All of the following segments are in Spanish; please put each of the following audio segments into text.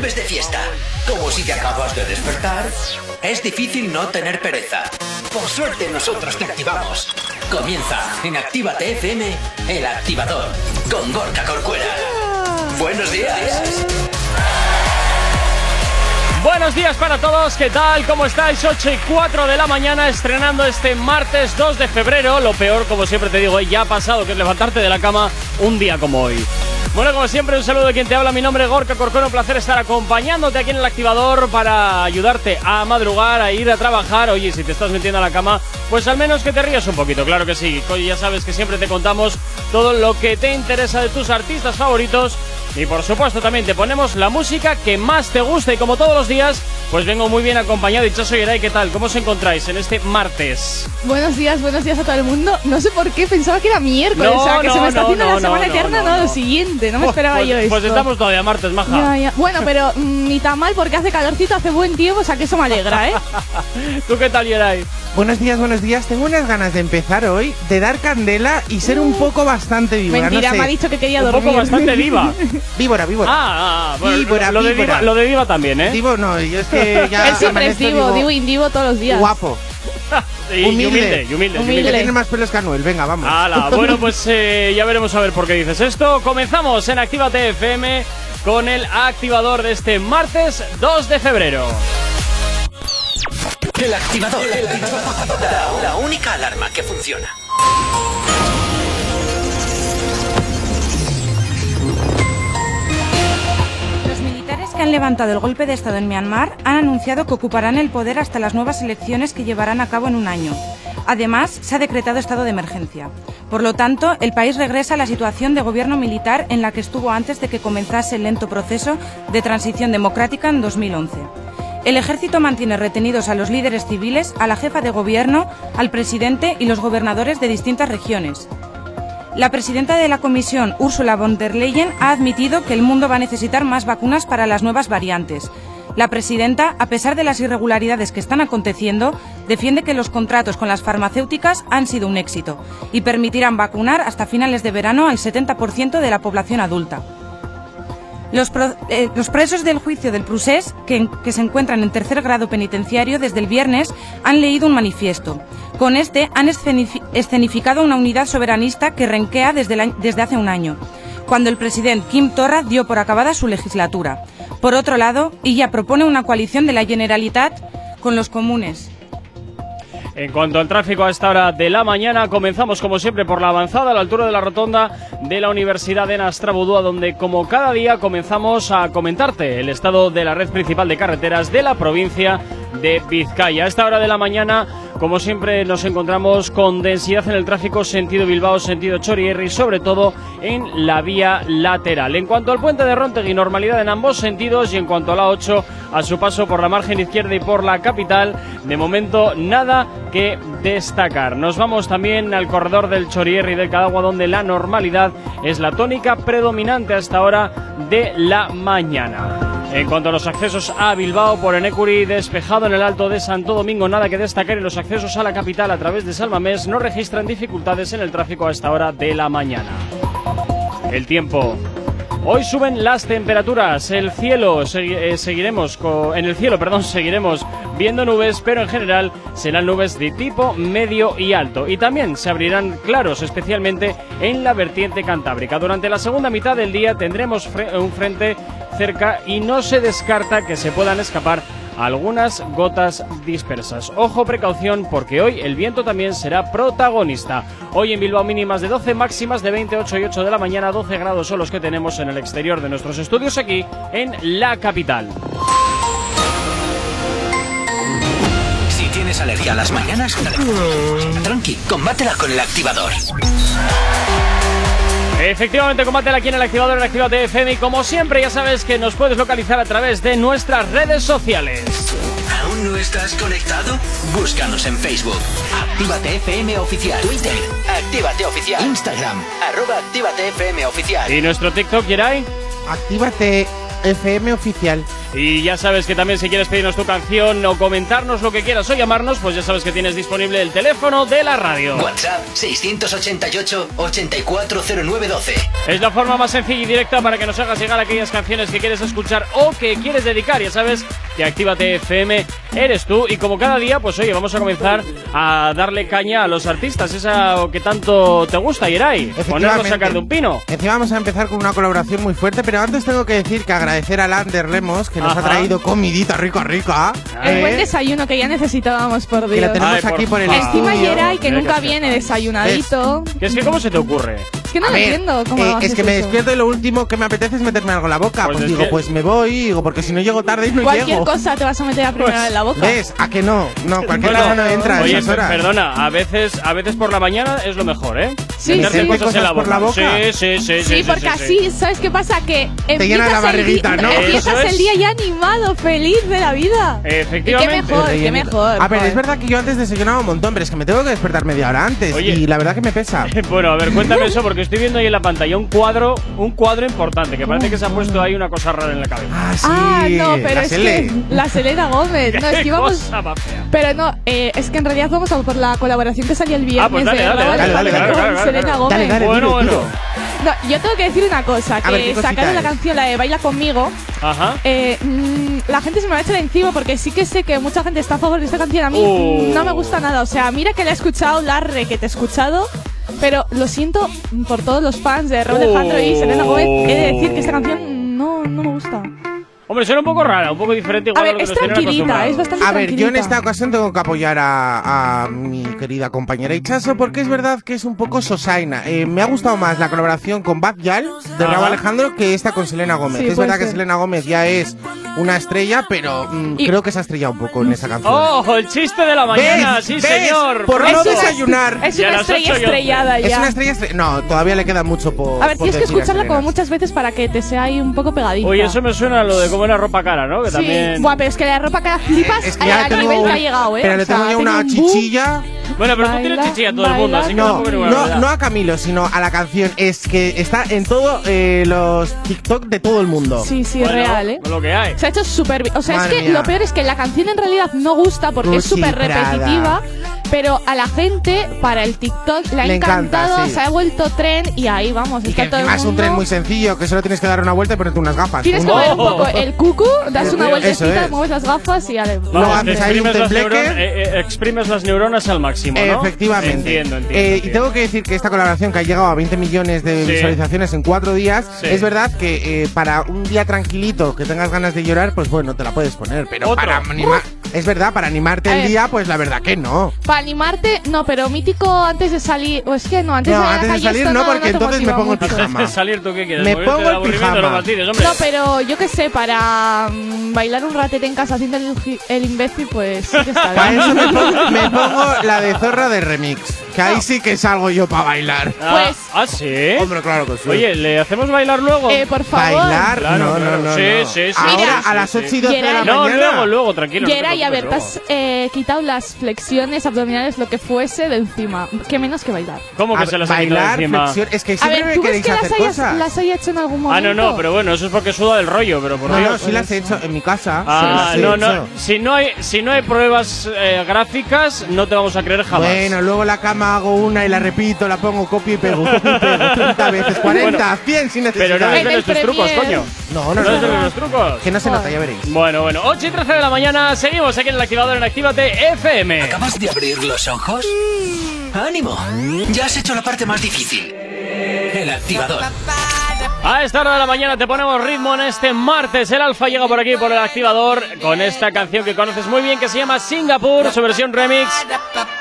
vuelves de fiesta, como si te acabas de despertar, es difícil no tener pereza. Por suerte nosotros te activamos. Comienza en Actívate FM, el activador, con Gorka Corcuera. Buenos días. Buenos días para todos, ¿qué tal? ¿Cómo estáis? 8 y 4 de la mañana estrenando este martes 2 de febrero. Lo peor, como siempre te digo, ya ha pasado, que es levantarte de la cama un día como hoy. Bueno, como siempre, un saludo de quien te habla. Mi nombre es Gorka Corcono. Un placer estar acompañándote aquí en el activador para ayudarte a madrugar, a ir a trabajar. Oye, si te estás metiendo a la cama, pues al menos que te rías un poquito, claro que sí. Oye, ya sabes que siempre te contamos todo lo que te interesa de tus artistas favoritos. Y por supuesto también te ponemos la música que más te gusta y como todos los días, pues vengo muy bien acompañado. Y soy Eray, ¿qué tal? ¿Cómo os encontráis en este martes? Buenos días, buenos días a todo el mundo. No sé por qué, pensaba que era miércoles, o sea, que se me está haciendo la semana eterna, no, lo siguiente, no me esperaba pues, yo esto. Pues estamos todavía martes, maja. Bueno, pero mm, ni tan mal porque hace calorcito, hace buen tiempo, o sea que eso me alegra, ¿eh? ¿Tú qué tal, Yeray? Buenos días, buenos días. Tengo unas ganas de empezar hoy, de dar candela y ser un poco bastante víbora. Mentira, no sé. me ha dicho que quería Un dormir. poco bastante viva. Víbora, víbora. Ah, ah, ah, bueno, Víbora, lo, de víbora. diva, lo de diva también, ¿eh? Divo, no, yo es que ya. Él siempre es divo, digo, divo indivo todos los días. Guapo. Y- y humilde. humilde, y humilde, y Humilde. Que tiene más pelos que Anuel. Venga, vamos. Ala, bueno, pues eh, ya veremos a ver por qué dices esto. Comenzamos en Actívate FM con el activador de este martes 2 de febrero. El activador. La, la única alarma que funciona. Que han levantado el golpe de Estado en Myanmar han anunciado que ocuparán el poder hasta las nuevas elecciones que llevarán a cabo en un año. Además, se ha decretado estado de emergencia. Por lo tanto, el país regresa a la situación de gobierno militar en la que estuvo antes de que comenzase el lento proceso de transición democrática en 2011. El ejército mantiene retenidos a los líderes civiles, a la jefa de gobierno, al presidente y los gobernadores de distintas regiones. La presidenta de la Comisión, Ursula von der Leyen, ha admitido que el mundo va a necesitar más vacunas para las nuevas variantes. La presidenta, a pesar de las irregularidades que están aconteciendo, defiende que los contratos con las farmacéuticas han sido un éxito y permitirán vacunar hasta finales de verano al 70% de la población adulta. Eh, los presos del juicio del Prusés, que, se encuentran en tercer grado penitenciario desde el viernes, han leído un manifiesto. Con este han escenifi- escenificado una unidad soberanista que renquea desde, desde hace un año, cuando el presidente Kim Torra dio por acabada su legislatura. Por otro lado, ella propone una coalición de la Generalitat con los comunes. En cuanto al tráfico a esta hora de la mañana, comenzamos como siempre por la avanzada a la altura de la rotonda de la Universidad de Nastrabudúa, donde como cada día comenzamos a comentarte el estado de la red principal de carreteras de la provincia de Vizcaya. A esta hora de la mañana, como siempre, nos encontramos con densidad en el tráfico sentido Bilbao, sentido Chorierri, sobre todo en la vía lateral. En cuanto al puente de Rontegui, normalidad en ambos sentidos y en cuanto a la 8, a su paso por la margen izquierda y por la capital, de momento nada que destacar. Nos vamos también al corredor del Chorierri del Cadagua, donde la normalidad es la tónica predominante a esta hora de la mañana. En cuanto a los accesos a Bilbao por Enecuri, despejado en el Alto de Santo Domingo, nada que destacar y los accesos a la capital a través de Salmamés no registran dificultades en el tráfico a esta hora de la mañana. El tiempo. Hoy suben las temperaturas, el cielo eh, seguiremos en el cielo, perdón, seguiremos viendo nubes, pero en general serán nubes de tipo medio y alto y también se abrirán claros, especialmente en la vertiente cantábrica. Durante la segunda mitad del día tendremos un frente cerca y no se descarta que se puedan escapar algunas gotas dispersas. Ojo, precaución, porque hoy el viento también será protagonista. Hoy en Bilbao mínimas de 12, máximas de 28 y 8 de la mañana, 12 grados son los que tenemos en el exterior de nuestros estudios aquí en la capital. Si tienes alergia a las mañanas, tranqui, combátela con el activador. Efectivamente, combátela aquí en el activador en Activate FM y como siempre ya sabes que nos puedes localizar a través de nuestras redes sociales. ¿Aún no estás conectado? Búscanos en Facebook. Actívate FM Oficial. Twitter. Actívate Oficial. Instagram. Arroba Actívate FM Oficial. Y nuestro TikTok, Yeray. Actívate FM oficial. Y ya sabes que también si quieres pedirnos tu canción o comentarnos lo que quieras o llamarnos, pues ya sabes que tienes disponible el teléfono de la radio. WhatsApp 688-840912. Es la forma más sencilla y directa para que nos hagas llegar aquellas canciones que quieres escuchar o que quieres dedicar. Ya sabes que Actívate FM eres tú y como cada día, pues oye, vamos a comenzar a darle caña a los artistas, esa que tanto te gusta, Irai. Ponernos a sacar de un pino. Encima vamos a empezar con una colaboración muy fuerte, pero antes tengo que decir que agradecer a Lander Lemos que nos ha Ajá. traído comidita rica, rica. El ¿eh? buen desayuno que ya necesitábamos, por que la Dios. tenemos Ay, por aquí por el favor. Encima. Yeray, que Mira nunca que viene desayunadito. Que es que, ¿cómo se te ocurre? Es que no A lo ver, entiendo cómo eh, haces es que me eso. despierto y lo último que me apetece es meterme algo en la boca. Pues Pues, es digo, que- pues me voy, digo, porque si no llego tarde y no Cualquier llego. cosa te vas a meter a primera Pues, en la boca. ¿Ves? ¿A que no? No, cualquier Bueno, cosa no entra a Oye, esas horas. perdona, a veces, a veces por la mañana es lo mejor, ¿eh? Sí, Meterte sí. la ¿Cosas por la boca? Sí, sí, sí, Sí, porque así, ¿sabes qué pasa? Que Te llena la empiezas el barriguita, di- ¿no? Empiezas es. el día ya animado, feliz de la vida. Efectivamente. Y qué mejor, qué mejor. A ver, es verdad que yo antes desayunaba un montón, pero es que me tengo que despertar media hora antes. Oye. Y la verdad que me pesa. Bueno, a ver, cuéntame eso porque estoy viendo ahí en la pantalla un cuadro, un cuadro importante que parece que se ha puesto ahí una cosa rara en la cabeza. Ah, sí. Ah, no, pero la es Sele. que la Selena Gómez. No, es que íbamos. Pero no, eh, es que en realidad vamos a por la colaboración que salió el viernes Ah, pues dale, de dale, Raúl dale, dale, dale, con dale, Selena Gómez. Dale, dale, Bueno, bueno. No, yo tengo que decir una cosa, ver, ¿qué que cosita sacaron la canción, la de Baila conmigo, Ajá. eh, mm, la gente se me va a echar encima porque sí que sé que mucha gente está a favor de esta canción. A mí mm, no me gusta nada. O sea, mira que la he escuchado, la re que te he escuchado. Pero lo siento por todos los fans de Raúl Alejandro y Selena Gómez. He de decir que esta canción no, no me gusta. Hombre, suena un poco rara, un poco diferente igual A a, ver, lo que es tranquilita, es bastante A ver, yo en esta ocasión tengo que apoyar a, a mi querida compañera Ichazo porque es verdad que es un poco sosaina. Eh, me ha gustado más la colaboración con Bad Yal de. Raúl Alejandro que esta con Selena Gómez. Sí, es verdad que. Selena Gómez ya es una estrella, pero mm, Y- creo que se ha estrellado un poco en esa canción. ¡Oh, el chiste de la mañana! ¿Ves? ¡Sí, ¿Ves? señor! Por Es no una- desayunar. Es a una estrella estrellada Es ya. una estrella estre- No, todavía le queda mucho por. A ver, por tienes que a escucharla como muchas veces para que te sea ahí un poco pegadita. Oye, eso me suena a lo de una ropa cara, ¿no? Que Sí, también... Buah, pero es que la ropa que flipas Es que ya al tengo nivel que ha llegado, ¿eh? Pero O le sea, tengo ya una un boom. chichilla. Bueno, pero tú tienes Baila, chichilla a todo el mundo, así que baila. No, ninguna no, no a Camilo, sino a la canción. Es que está en todos los TikTok de todo el mundo. Sí, sí, Bueno, real, ¿eh? Lo que hay. Se ha hecho súper bien. O sea, Madre es que mía. lo peor es que la canción en realidad no gusta porque es súper repetitiva. Pero a la gente, para el TikTok, le ha Le encanta, encantado, sí. se ha vuelto tren y ahí vamos. Y está que todo el encima es un mundo- tren muy sencillo, que solo tienes que dar una vuelta y ponerte unas gafas. Tienes que mover un poco el cucu, das una vueltecita, es. mueves las gafas y ya le. Luego Vamos, haces ahí un las, tembleque. neuronas, eh, eh, exprimes las neuronas al máximo, ¿no? Efectivamente. Entiendo, entiendo. Eh, y tengo que decir que esta colaboración que ha llegado a 20 millones de Sí. visualizaciones en cuatro días, Sí. es verdad que eh, para un día tranquilito que tengas ganas de llorar, pues bueno, te la puedes poner. Pero Otro. para animar, es verdad, para animarte el día, pues la verdad que no. Para animarte, no, pero mítico antes de salir. O es que no, antes No, de salir a antes la de calle salir esto no, porque entonces me pongo el pijama. Antes de salir, ¿tú qué quieres? Me pongo el pijama. no fastidies, hombre. No, pero yo qué sé, para mm, bailar un ratete en casa haciendo el, imbécil, pues sí que está Para eso me pongo, me pongo la de zorra de remix. Que ahí sí que salgo yo para bailar. Ah, Pues- ¿Ah, sí? Hombre, claro que sí. Oye, ¿le hacemos bailar luego? Eh, por favor. Bailar, Claro, no, claro. no, no, Sí, no. sí, sí, Ahora a las sí, 8 y 12 de la Geray. no, mañana. luego, luego, tranquilo. Yera, y a ver, has eh, quitado las flexiones abdominales, lo que fuese, de encima. ¿Qué menos que bailar? ¿Cómo que A se ver, las ha quitado bailar, encima? flexión. Es que A siempre ver, me ¿tú crees queréis que las hacer hayas, cosas. las haya hecho en algún Ah, momento? no, no, pero bueno, eso es porque suda del rollo, pero por No, Dios. no, sí las he hecho en mi casa. Ah, sí las no, no. hecho. Si no hay, si no hay pruebas eh, gráficas, no te vamos a creer jamás. Bueno, luego la cama hago una y la repito, la pongo copia y pego, copia y pego, 30 veces, 40, Bueno, 100 sin pero no necesidad. En desveles el tus trucos, coño. No, No no, no, los trucos. Que no se nota, ya veréis. Bueno, bueno, 8 y 13 de la mañana, seguimos aquí en el activador en Actívate FM. ¿Acabas de abrir los ojos? ¡Ánimo! Ya has hecho la parte más difícil. El activador. A esta hora de la mañana te ponemos ritmo en este martes. El Alfa llega por aquí por el activador con esta canción que conoces muy bien que se llama Singapur, su versión remix.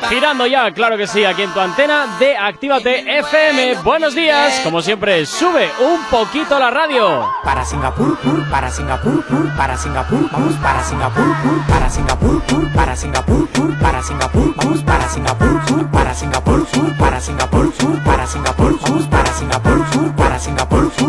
Girando ya, claro que sí, aquí en tu antena de Actívate FM. Buenos días, como siempre, sube un poquito la radio. Para Singapur, pur, para Singapur, pur, para Singapur, vamos para Singapur, pur, para Singapur, pur, para Singapur, pur, para Singapur, vamos para Singapur, pur, para Singapur, pur, para Singapur, pur, para Singapur, para Singapur, pur, para Singapur, pur, para Singapur,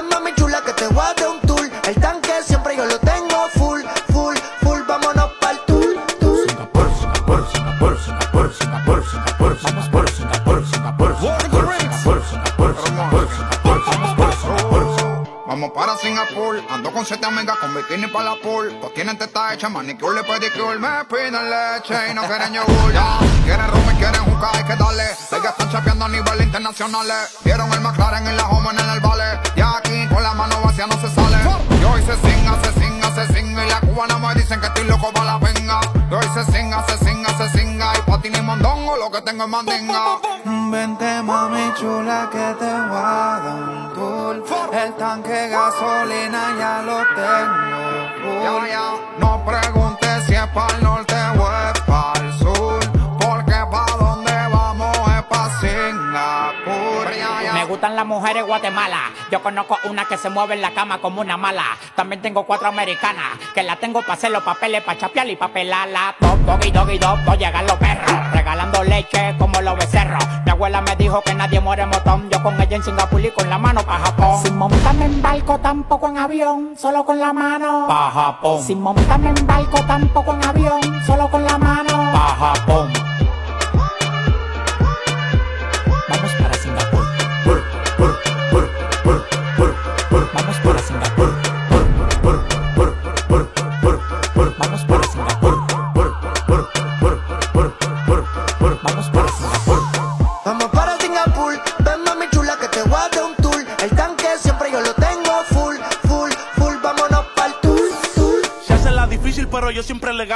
Vamos para Singapur, ando con siete amigas con bikini para la pool. Pues tienen teta hecha, manicure y pedicure. Me piden leche y no quieren yogur. Ya, quieren rum y quieren jugar, hay que darle. Ellas están chapeando a nivel internacional. Vieron el McLaren en la home en el vale. Y aquí con la mano vacía no se sale. Yo hice singa, se singa, se singa. Y la cubana me dicen que estoy loco para la venga. Yo hice singa, se singa, se singa. Y pa' ti ni mondongo, lo que tengo es mandinga. Vente mami chula que te voy a tour El tanque de gasolina ya lo tengo full. No preguntes si es para el norte o es para el sur. Porque pa' donde vamos es pa' Singapur. Me gustan las mujeres Guatemala. Yo conozco una que se mueve en la cama como una mala. También tengo cuatro americanas que la tengo para hacer los papeles, para chapear y pa' pelarla. Top, doggy, doggy, dog, voy llegar los perros. Regalando dijo que nadie muere en motón. Yo con ella en Singapur y con la mano pa' Japón. Sin montarme en barco, tampoco en avión, solo con la mano. Pa' Japón. Sin montarme en barco, tampoco en avión, solo con la mano. Pa' Japón.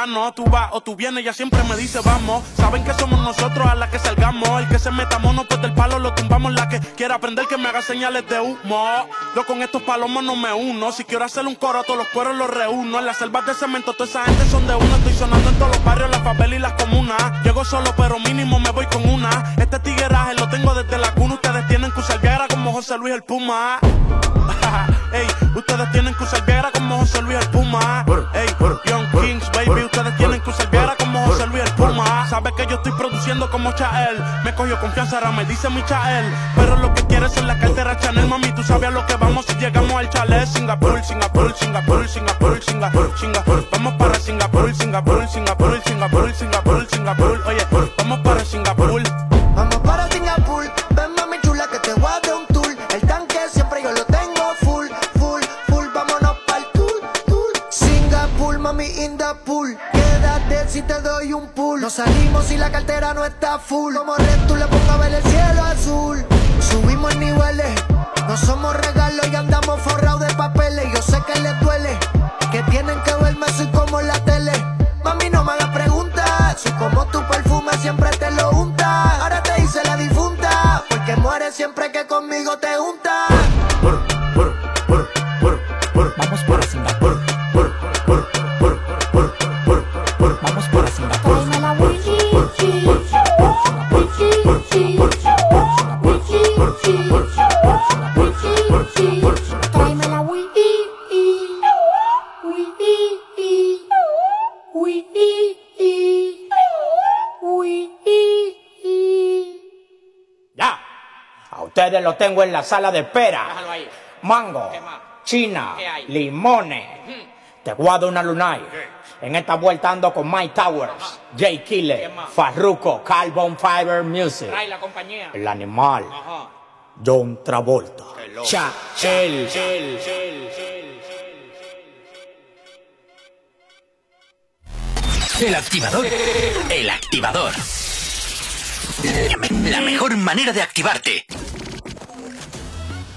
Tú vas o tú vienes, ella siempre me dice vamos. Saben que somos nosotros a la que salgamos. El que se meta mono, pues del palo lo tumbamos. La que quiera aprender que me haga señales de humo. Yo con estos palomos no me uno. Si quiero hacer un coro, todos los cueros los reúno. En las selvas de cemento, toda esa gente son de uno. Estoy sonando en todos los barrios, las favelas y las comunas. Llego solo, pero mínimo me voy con una. Este tigueraje lo tengo desde la cuna. Ustedes tienen que usar como José Luis el Puma. Ey, ustedes tienen que usar Viagra como José Luis el Puma. Ey, Young Kings, baby, ustedes tienen que usar Viagra como José Luis el Puma. Sabes que yo estoy produciendo como Chael. Me cogió confianza, ahora me dice mi Chael. Pero lo que quieres es la cartera Chanel, mami. Tú sabes a lo que vamos si llegamos al chalet. Singapur, Singapur, Singapur, Singapur, Singapur, Singapur. Vamos para Singapur, Singapur, Singapur, Singapur, Singapur, Singapur. Oye, vamos para Singapur. Los tengo en la sala de espera. Mango, china, limones. Te guardo una lunay. En esta vuelta ando con Mike Towers, Jay Killer, Farruko, Carbon Fiber Music. la compañía. El animal. John Travolta. Cha, el. El activador. El activador. La mejor manera de activarte.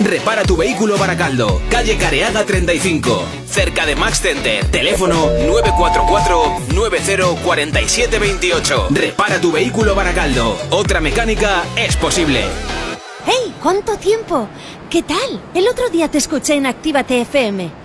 Repara tu vehículo Baracaldo, calle Careaga 35, cerca de Max Center. Teléfono 944-904728. Repara tu vehículo Baracaldo. Otra mecánica es posible. ¡Hey! ¿Cuánto tiempo? ¿Qué tal? El otro día te escuché en Actívate FM.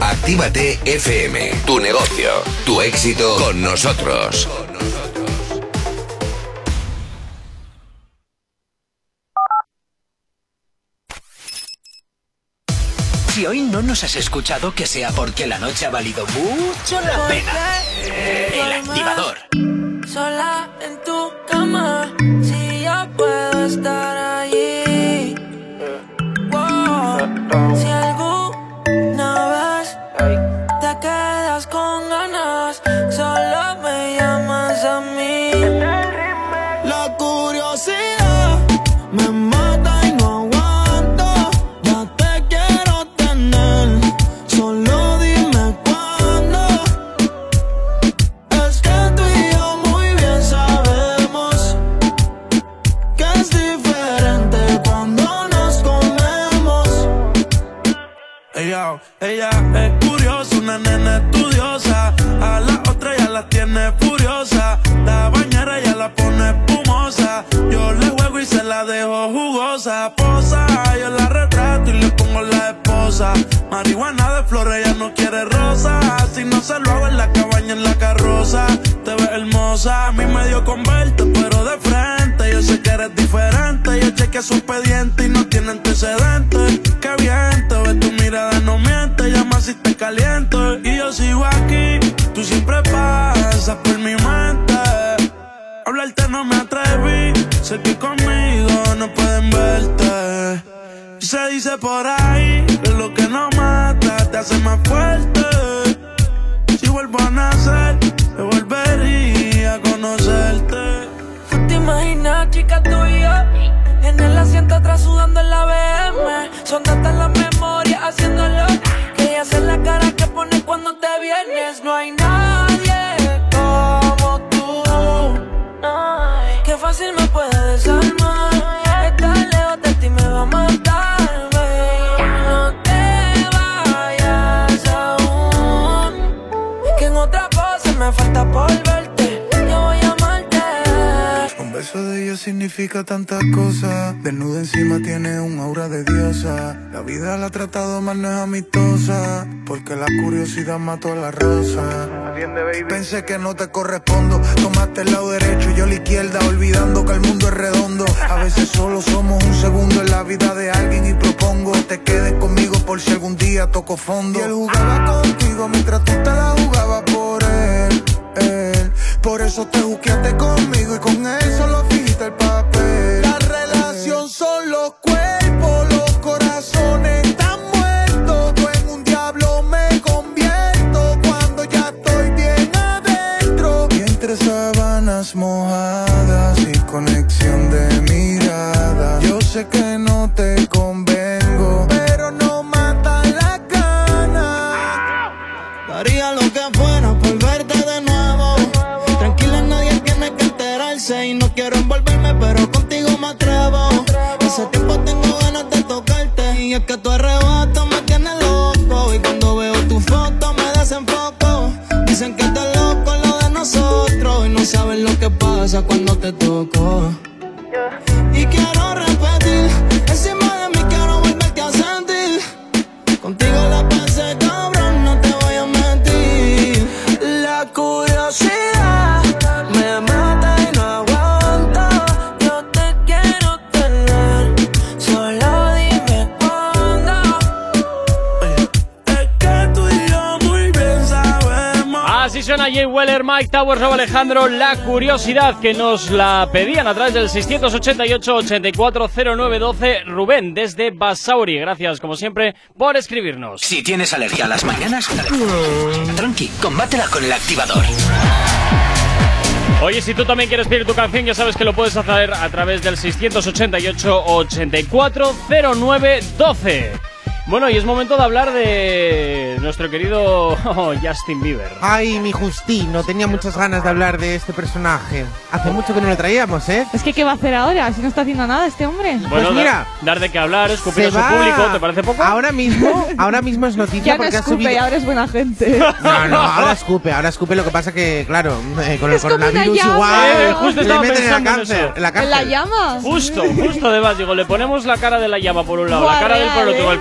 Actívate FM, tu negocio, tu éxito con nosotros. Si hoy no nos has escuchado, que sea porque la noche ha valido mucho la pena. El activador. Sola en tu cama, si yo puedo estar allí. Wow. Si llamas mató la rosa. Pensé que no te correspondo. Curiosidad que nos la pedían a través del 688-840912. Rubén, desde Basauri. Gracias, como siempre, por escribirnos. Si tienes alergia a las mañanas, tranqui, combátela con el activador. Oye, si tú también quieres pedir tu canción, ya sabes que lo puedes hacer a través del 688-840912. Bueno, y es momento de hablar de nuestro querido Justin Bieber. Ay, mi Justino, tenía muchas ganas de hablar de este personaje. Hace mucho que no lo traíamos, ¿eh? Es que, ¿qué va a hacer ahora? Si no está haciendo nada este hombre. Bueno, Pues mira, dar, dar de qué hablar, escupir a su va- público, ¿te parece poco? Ahora mismo, ahora mismo es noticia Ya no porque ha subido. ahora es buena gente. No, no, ahora escupe, ahora escupe. Lo que pasa que, claro, eh, con el coronavirus igual Eh, justo le meten en la pensando en cárcel. En la ¿En cárcel. la llama? Justo, justo además, digo, le ponemos la cara de la llama por un lado, la cara del por otro, ¿eh? el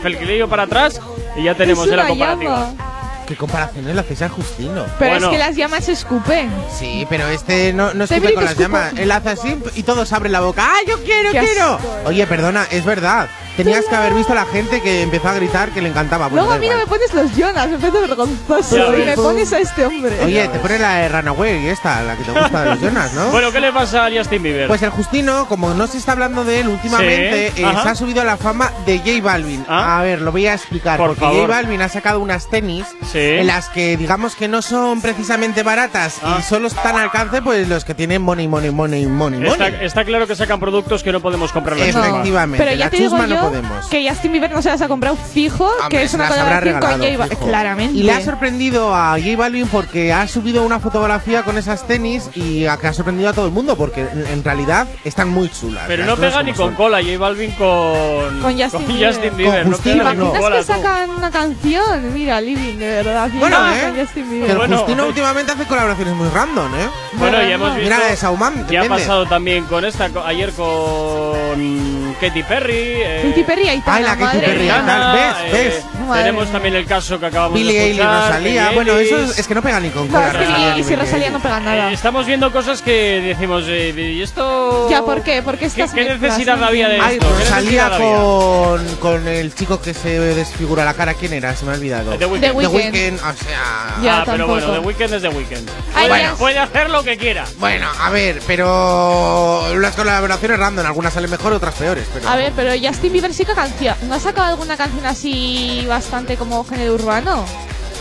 para atrás y ya tenemos la comparativa. llama. ¿Qué comparaciones le hacéis a Justino? Pero Bueno. es que las llamas se escupen. Sí, pero este no, no escupe con que las escupo. llamas. Él hace así y todos abren la boca. ¡Ah, yo quiero, Qué quiero! asco. Oye, perdona, es verdad. Tenías que haber visto a la gente que empezó a gritar que le encantaba. Bueno, Luego a mí no me pones los Jonas, me parece vergonzoso. Ya y ves. me pones a este hombre. Oye, te pone la de Runaway esta, la que te gusta de los Jonas, ¿no? Bueno, ¿qué le pasa a Justin Bieber? Pues el Justino, como no se está hablando de él últimamente, Sí, eh, se ha subido a la fama de J Balvin. Ah. A ver, lo voy a explicar. Por porque favor. J Balvin ha sacado unas tenis Sí. en las que digamos que no son precisamente baratas Ah. y solo están al alcance pues los que tienen money, money, money, money, money. Está, está claro que sacan productos que no podemos comprar. Efectivamente, Pero ya la te digo chusma yo no podemos. que Justin Bieber no se las ha comprado fijo, Hombre, que es una las habrá colaboración con J regalado, Balvin. fijo. Claramente. Y le ha sorprendido a J Balvin porque ha subido una fotografía con esas tenis y a- que ha sorprendido a todo el mundo porque en, en realidad están muy chulas. Pero las no cosas pega ni como con son. cola, J Balvin con, Con Justin Bieber. Justin Bieber, Con no Justino, pega ni con ¿Imaginas cola. que tú. sacan una canción? Mira, Living, de verdad. Bueno, con ¿eh? Justin Que Bieber. el Bueno. Justino últimamente hace colaboraciones muy random, ¿eh? Bueno, ya hemos visto. Mira la de Sauman, ¿Qué ha depende. pasado también con esta? co- Ayer con Katy Perry. eh, Katy Perry, Aitana, Ay, la Katy Perry. Aitana, ¿ves? eh, ¿ves? Madre Tenemos mía. también el caso que acabamos Billie de escuchar. Rosalía. Billie Bueno, eso es, es que no pega ni con No, es que Rosalía si Rosalía no pega nada. Eh, estamos viendo cosas que decimos, eh, ¿y esto? Ya, ¿por qué? ¿Por qué ¿Qué, estas qué mezclas? necesidad había de Ay, esto? ¿Qué Rosalía con, con el chico que se desfigura la cara. ¿Quién era? Se me ha olvidado. The Weeknd. The The Weeknd. Weeknd, o sea... Ya, ah, pero bueno, The Weeknd es The Weeknd. Ay, Puede, ya. puede hacer lo que quiera. Bueno, a ver, pero las colaboraciones random, algunas salen mejor, otras peores. Pero... A ver, pero Justin Bieber sí que canción. ¿No ha sacado alguna canción así bastante como género urbano?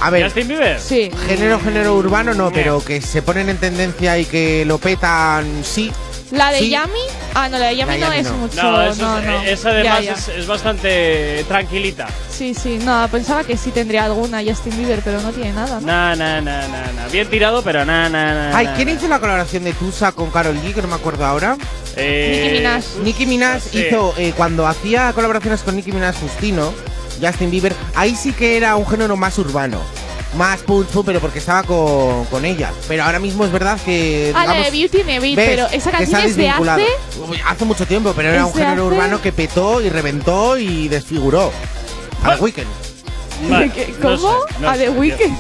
a ver, Justin Bieber. Sí. género, género urbano no, pero que se ponen en tendencia y que lo petan, sí. ¿La de Sí. Yami? Ah, no, la de Yami La no Yami es no. mucho. No, eso no, no. esa además Ya, ya. Es, es bastante tranquilita. Sí, sí. No, pensaba que sí tendría alguna Justin Bieber, pero no tiene nada, ¿no? Na, na, na. Bien tirado, pero na, na, na. Ay, ¿quién hizo la colaboración de Tusa con Carol G? Que no me acuerdo ahora. Eh, Nicki Minaj. Nicki Minaj sí. hizo, eh, cuando hacía colaboraciones con Nicki Minaj Justino, Justin Bieber, ahí sí que era un género más urbano. Más pum, pero porque estaba con, con ella. Pero ahora mismo es verdad que. Ah, la de digamos, Beauty and the Beast, ¿ves? pero esa canción es de hace. Uy, Hace mucho tiempo, pero era un género hace- urbano que petó y reventó y desfiguró. A The Weeknd. Vale, ¿Qué- no ¿Cómo? sé, no ¿A The Weeknd?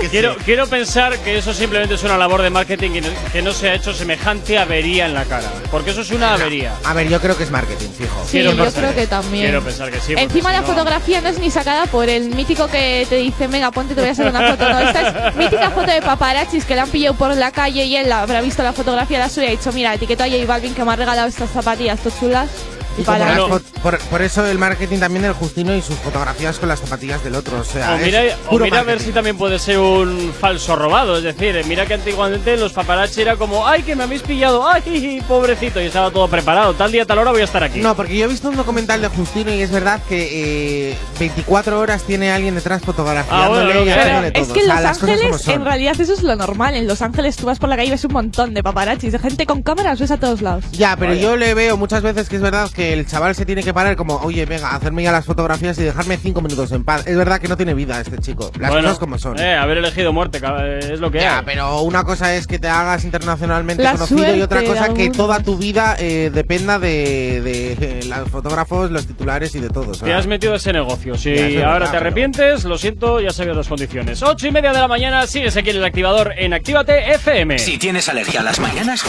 Quiero, quiero pensar que eso simplemente es una labor de marketing que no, que no se ha hecho semejante avería en la cara. Porque eso es una avería. A ver, yo creo que es marketing, fijo. Sí, Quiero yo pensar creo que también. Quiero pensar que sí. Encima la no- fotografía no es ni sacada por el mítico que te dice, venga, ponte, te voy a hacer una foto. No, esta es mítica foto de paparazzis que la han pillado por la calle y él habrá visto la fotografía la suya y ha dicho, mira, etiqueta a J Balvin que me ha regalado estas zapatillas, estas chulas. Y para por, por eso el marketing también del Justino y sus fotografías con las zapatillas del otro. O sea, O mira, es o puro mira a ver si también puede ser un falso robado. Es decir, mira que antiguamente los paparazzi era como, ¡ay, que me habéis pillado! ¡ay, pobrecito! Y estaba todo preparado. Tal día, tal hora voy a estar aquí. No, porque yo he visto un documental de Justino y es verdad que eh, 24 horas tiene alguien detrás fotografiándole Ah, bueno, y haciéndole Pero es todo. que en Los Ángeles, en realidad, eso es lo normal. En Los Ángeles tú vas por la calle y ves un montón de paparazzis, de gente con cámaras, ves a todos lados. Ya, pero yo le veo muchas veces que es verdad que el chaval se tiene que parar como, oye, venga, hacerme ya las fotografías y dejarme cinco minutos en paz. Es verdad que no tiene vida este chico. Las Bueno, cosas como son. Eh, haber elegido muerte es lo que Ya, hay. pero una cosa es que te hagas internacionalmente La conocido y otra cosa que toda tu vida eh, dependa de, de, los fotógrafos, los titulares y de todo. o sea. Te has metido ese negocio. Si ahora verdad, te arrepientes, lo siento, ya sabías las condiciones. Ocho y media de la mañana, sigues aquí en el activador en Actívate FM. Si tienes alergia a las mañanas,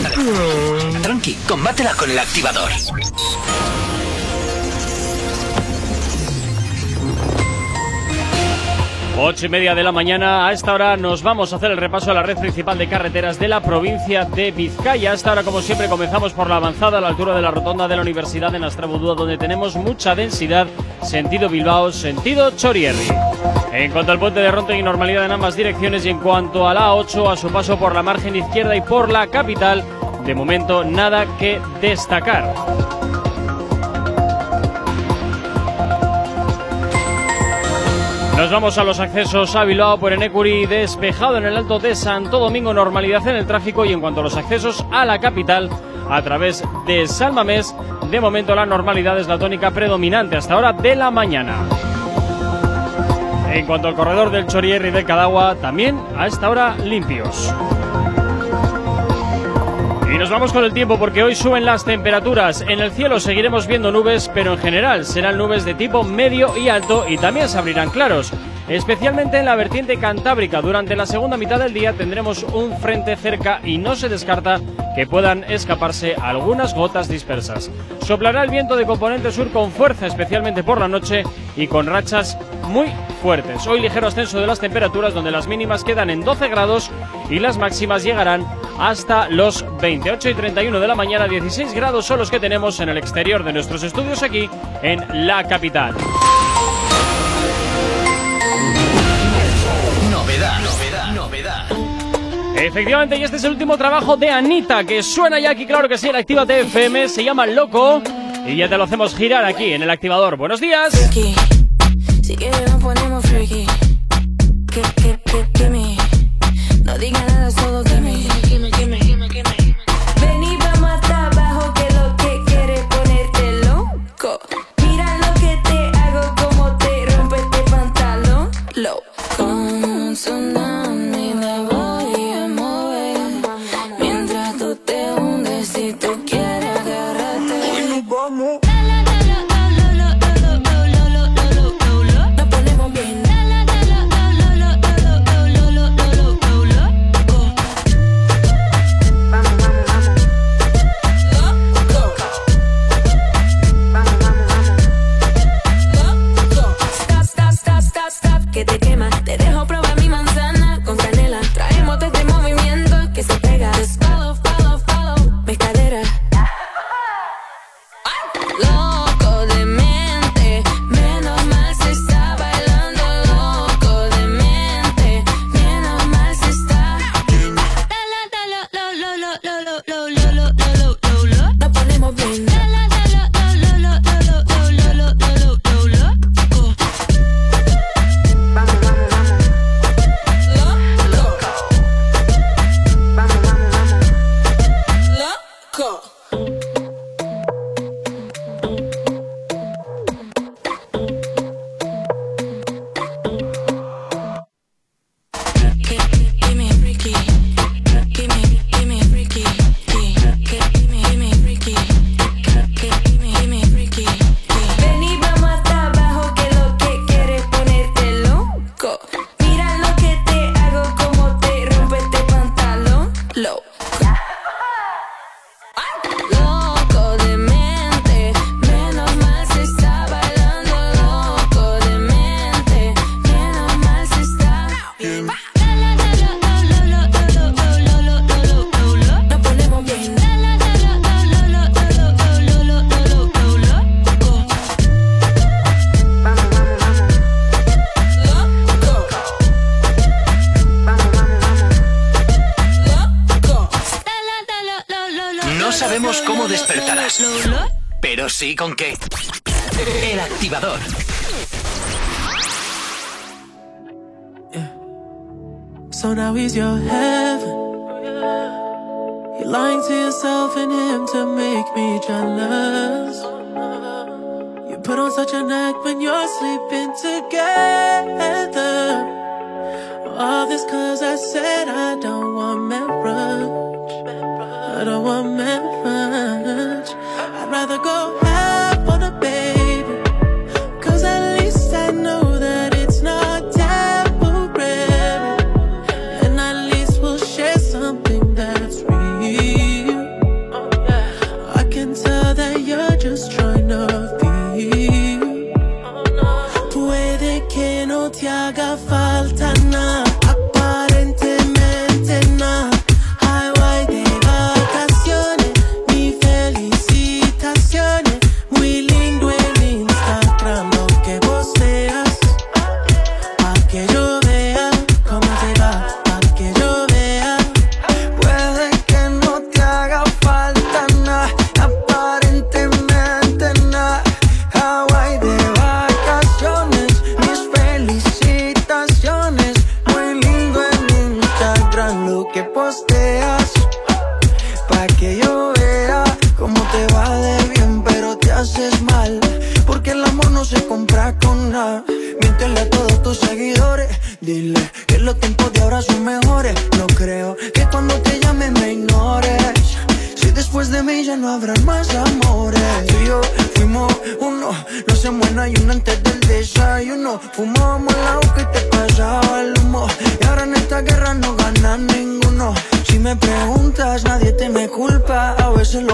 tranqui, combátela con el activador. Ocho y media de la mañana, a esta hora nos vamos a hacer el repaso a la red principal de carreteras de la provincia de Vizcaya. A esta hora, como siempre, comenzamos por la avanzada a la altura de la rotonda de la Universidad de Nastrabudúa, donde tenemos mucha densidad, sentido Bilbao, sentido Chorierri. En cuanto al puente de Ronte y normalidad en ambas direcciones y en cuanto a la A8, a su paso por la margen izquierda y por la capital, de momento nada que destacar. Nos vamos a los accesos a Bilbao por Enecuri, despejado en el Alto de Santo Domingo, normalidad en el tráfico y en cuanto a los accesos a la capital a través de Salmamés, de momento la normalidad es la tónica predominante hasta hora de la mañana. En cuanto al corredor del Chorierri y del Cadagua, también a esta hora limpios. Y nos vamos con el tiempo porque hoy suben las temperaturas. En el cielo seguiremos viendo nubes, pero en general serán nubes de tipo medio y alto y también se abrirán claros. Especialmente en la vertiente cantábrica. Durante la segunda mitad del día tendremos un frente cerca y no se descarta que puedan escaparse algunas gotas dispersas. Soplará el viento de componente sur con fuerza, especialmente por la noche y con rachas muy fuertes. Hoy ligero ascenso de las temperaturas donde las mínimas quedan en 12 grados y las máximas llegarán hasta los 28 y 31 de la mañana. 16 grados son los que tenemos en el exterior de nuestros estudios aquí en la capital. Efectivamente, y este es el último trabajo de Anita, que suena ya aquí, claro que sí, en Activa TFM, se llama Loco, y ya te lo hacemos girar aquí en el activador. Buenos días.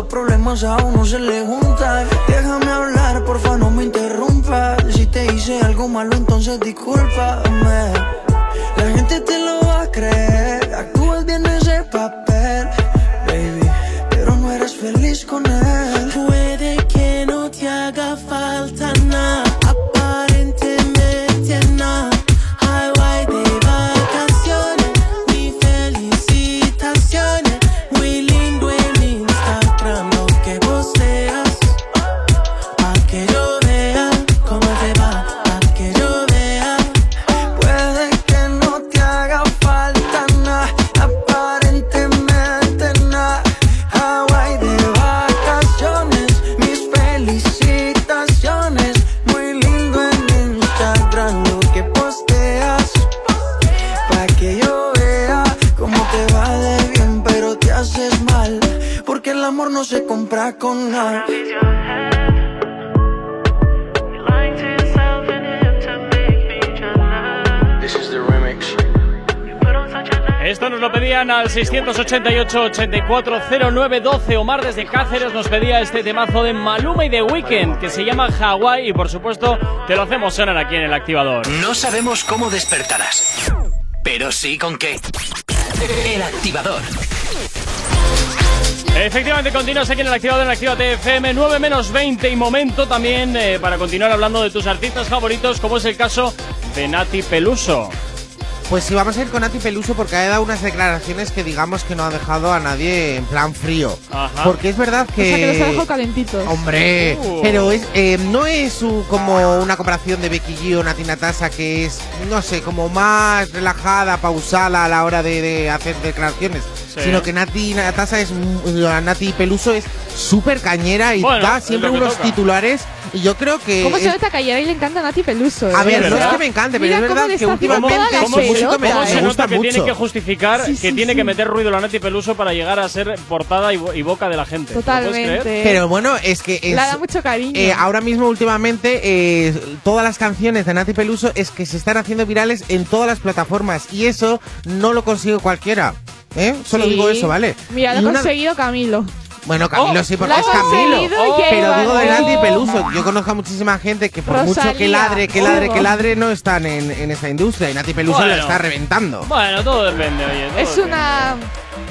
Los problemas a uno se le juntan. Déjame hablar, porfa, no me interrumpas. Si te hice algo malo, entonces discúlpame. La gente te lo va a creer. Actúas bien ese papel, baby. Pero no eres feliz con él. 688-840912. Omar desde Cáceres nos pedía este temazo de Maluma y de Weekend que se llama Hawaii y por supuesto te lo hacemos sonar aquí en el activador. No sabemos cómo despertarás, pero sí con qué. El activador. Efectivamente, continúas aquí en el activador en Activa TFM 9 menos 20 y momento también eh, para continuar hablando de tus artistas favoritos como es el caso de Nati Peluso. Pues sí, vamos a ir con Nati Peluso porque ha dado unas declaraciones que digamos que no ha dejado a nadie en plan frío. Ajá. Porque es verdad que... O sea, que los ha dejado calentitos. Hombre, Uh. pero es, eh, no es uh, como una comparación de Becky G o Nati Natasa que es, no sé, como más relajada, pausada a la hora de, de hacer declaraciones. Sí. Sino que Nati Natasa es, Nati Peluso es súper cañera y Bueno, da siempre que unos toca. titulares. Y yo creo que... ¿Cómo se nota que ayer a él le encanta a Nati Peluso? A eh? ver, no es que me encante, pero Mira es cómo verdad que últimamente la su música me, ¿Cómo se me nota gusta que tiene que justificar, Sí, que sí, tiene sí. que meter ruido la Nati Peluso para llegar a ser portada y, y boca de la gente? Totalmente. Pero bueno, es que es, Le da mucho cariño. eh, ahora mismo últimamente eh, todas las canciones de Nati Peluso es que se están haciendo virales en todas las plataformas y eso no lo consigue cualquiera. ¿Eh? Solo Sí. digo eso, ¿vale? Mira, lo ha una- conseguido Camilo. Bueno, Camilo Oh, sí, porque lo es Camilo. Oh, Pero digo de. Nati Peluso. Yo conozco a muchísima gente que por mucho que ladre, que ladre, que ladre, no están en, en esa industria. Y Nati Peluso Bueno. la está reventando. Bueno, todo depende, oye. todo Es depende. una.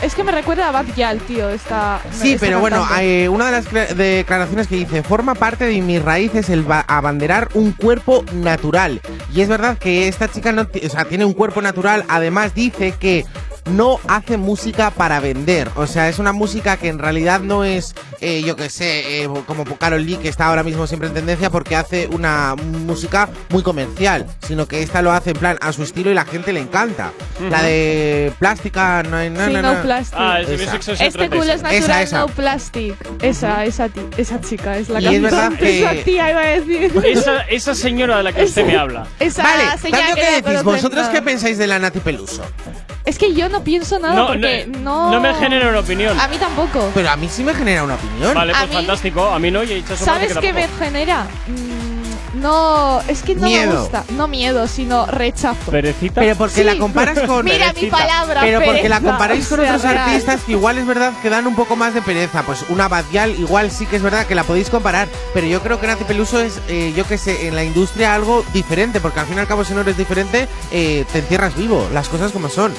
Es que me recuerda a Bad Gyal, tío. Esta, Sí, esta pero bueno, eh, una de las cla- declaraciones que dice, forma parte de mis raíces el ba- abanderar un cuerpo natural. Y es verdad que esta chica no, o sea, tiene un cuerpo natural, además dice que no hace música para vender. O sea, es una música que en realidad no es, eh, yo que sé, eh, como Carol Lee, que está ahora mismo siempre en tendencia porque hace una música muy comercial, sino que esta lo hace en plan a su estilo y la gente le encanta. La de plástica. Sí, no, no no. Plastic. Ah, es Este culo es 36. natural, Esa, esa. no plastic. Esa, esa, ti- esa chica es la Y es verdad que- Esa tía iba a decir. Esa, esa señora de la que usted me habla. Esa Vale, señora cambio que que decís, ¿vosotros qué pensáis de la Nati Peluso? Es que yo no pienso nada No, porque no, no. no me genera una opinión. A mí tampoco. Pero a mí sí me genera una opinión. Vale, A pues mí- fantástico. A mí no, y he dicho eso ¿Sabes qué que me tampoco. genera? Mm, no, es que no me Miedo. gusta. No miedo, sino rechazo. Perecita. Pero porque Sí. la comparas con. Mira mi Perecita. palabra. Pero porque la pereza, comparáis con o sea, otros real. artistas que igual es verdad que dan un poco más de pereza. Pues una Badial igual sí que es verdad que la podéis comparar. Pero yo creo que Nati Peluso es, eh, yo que sé, en la industria algo diferente. Porque al fin y al cabo si no eres diferente, eh, te encierras vivo. Las cosas como son.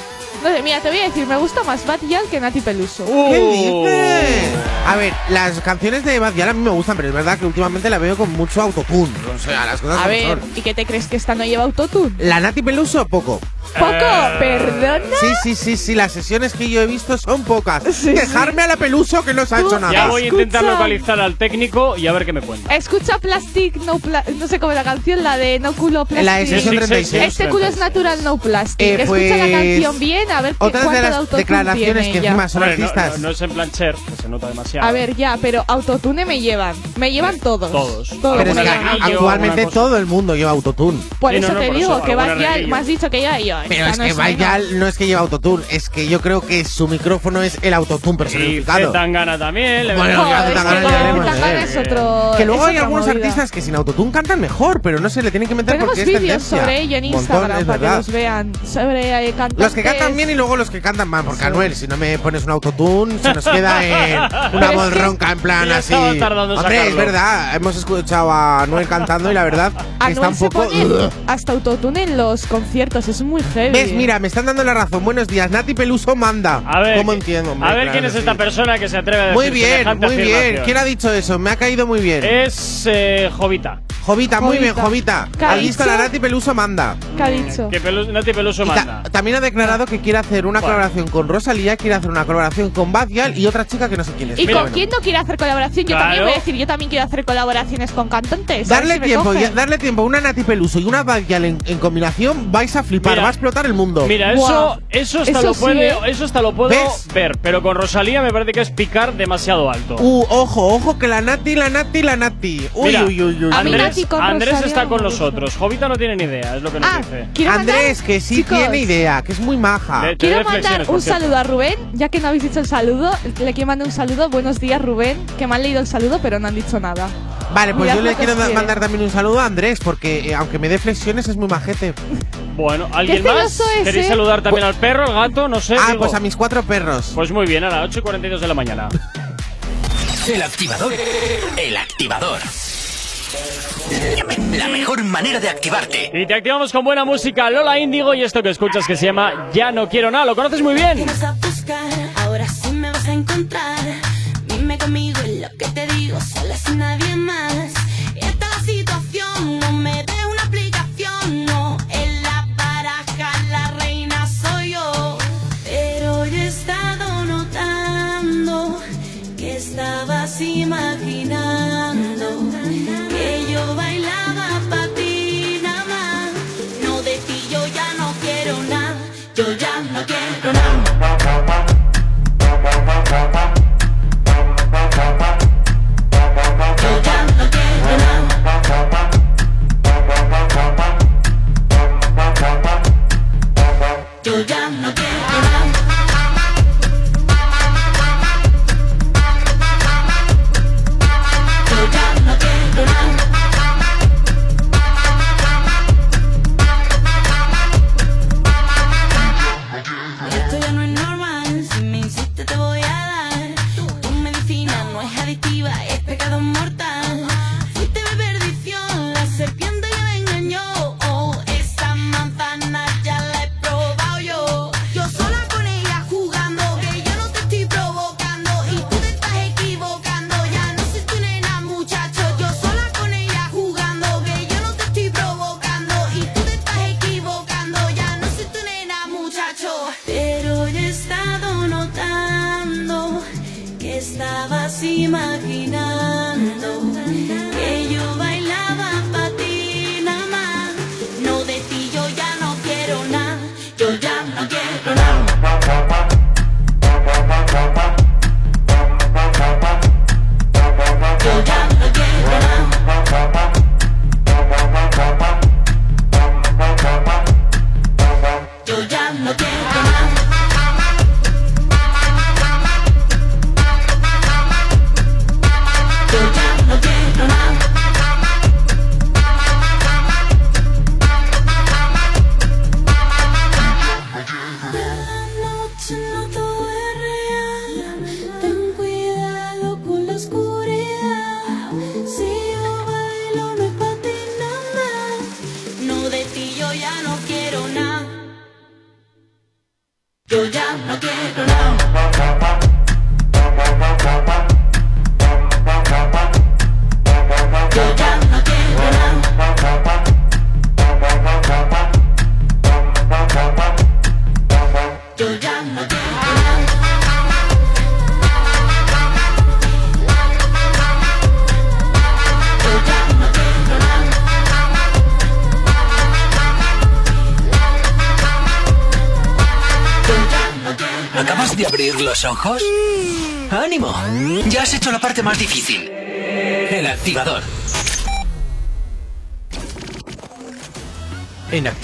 No sé, mira, te voy a decir, me gusta más Bad Gyal que Nati Peluso. ¿Qué Uh. dices? A ver, las canciones de Badial a mí me gustan, pero es verdad que últimamente la veo con mucho autotune. O sea, las cosas A como ver, son. ¿y qué te crees que esta no lleva autotune? La Nati Peluso, poco. Poco, Eh. perdona. Sí, sí, sí, sí, las sesiones que yo he visto son pocas. Sí, Dejarme a la Peluso que no se ha hecho nada. Ya voy a intentar Escucha. localizar al técnico y a ver qué me cuenta. Escucha Plastic, no pla- no sé cómo es la canción, la de No culo plastic. La de sesión Sí, sí, sí, 36. Este culo es natural, no plastic. Eh, Escucha la pues, canción bien, a ver cuánto de de las autotune declaraciones que encima son Hombre, artistas. no- no es en plan Cher, que se nota demasiado. A ver, ya, pero autotune me llevan. Me llevan todos. Todos. Todos. Pero es que actualmente todo el mundo lleva autotune. Por Sí, eso no, te por digo eso, que Gyal, guerrilla. me has dicho que yo, yo Pero es no que. Bayal no es que lleva autotune, es que yo creo que su micrófono es el autotune Y personificado. Tangana también. le Bueno, Joder, es Zetangana que eh. es otro. Que luego es hay algunos movida. artistas que sin autotune cantan mejor, pero no se le tienen que meter Tenemos porque es vídeos sobre ello en Montón, Instagram es para que verdad. los vean. Sobre eh, cantantes. Los que cantan bien y luego los que cantan mal. Porque Sí. Anuel, si no me pones un autotune, se nos queda en una Pero voz es que- ronca en plan así. Hombre, es verdad. Hemos escuchado a Anuel cantando y la verdad que está un poco. hasta autotune en los conciertos, es muy heavy. ¿Ves? Mira, me están dando la razón. Buenos días. Nati Peluso manda. A ver, ¿Cómo entiendo? hombre? a ver Claro quién es esta persona que se atreve a decir Muy bien, muy bien. ¿Quién ha dicho eso? Me ha caído muy bien. Es eh, Jovita. Jovita, muy bien, Jovita. Jovita. ¿Qué ha Has visto dicho? la Nati Peluso manda. ¿Qué ha dicho? Que Pelu- Nati Peluso ta- manda. también ha declarado que quiere hacer una Bueno. colaboración con Rosalía, quiere hacer una colaboración con Bad Gyal y otra chica que no sé quién es. ¿Y con bueno. quién no quiere hacer colaboración? Yo Claro. también voy a decir, yo también quiero hacer colaboraciones con cantantes. Darle si tiempo, cogen. y- darle tiempo a una Nati Peluso y una Bad Gyal en, en combinación, vais a flipar, Mira. A explotar el mundo. Mira, eso, eso hasta Eso lo sí, puede, ¿eh? eso hasta lo puedo ¿Ves? ver, pero con Rosalía me parece que es picar demasiado alto. Uh, ojo, ojo, que la Nati, la Nati, la Nati. Uy, Mira, uy, uy, uy. Andrés, Andrés está con nosotros. Jovita no tiene ni idea, es lo que nos Ah, dice. Andrés, mandar- que sí chicos, tiene idea, que es muy maja. Te Quiero mandar un saludo a Rubén, ya que no habéis dicho el saludo. Le quiero mandar un saludo. Buenos días, Rubén. Que me han leído el saludo, pero no han dicho nada. Vale, pues Mirad yo le quiero quiere. mandar también un saludo a Andrés, porque eh, aunque me dé flexiones es muy majete. Bueno, ¿alguien más? ¿Queréis ¿eh? saludar también al perro, al gato? No sé. Ah, digo. pues a mis cuatro perros. Pues muy bien, a las 8 y 42 de la mañana. El activador. El activador. La mejor manera de activarte. Y te activamos con buena música, Lola Índigo, y esto que escuchas que se llama Ya no quiero nada. ¿Lo conoces muy bien? vas a buscar, ahora sí me vas a encontrar. Dime conmigo en lo que te digo, sola sin nadie más. Estabas imaginando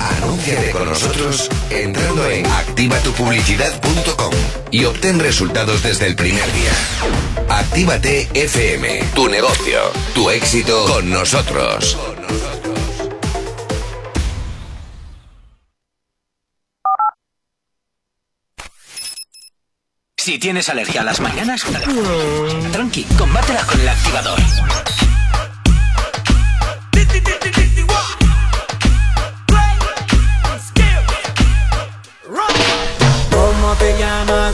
Anúnciate con nosotros entrando en activatupublicidad.com y obtén resultados desde el primer día. Actívate FM, tu negocio, tu éxito con nosotros. Si tienes alergia a las mañanas, tranqui, combátela con el activador.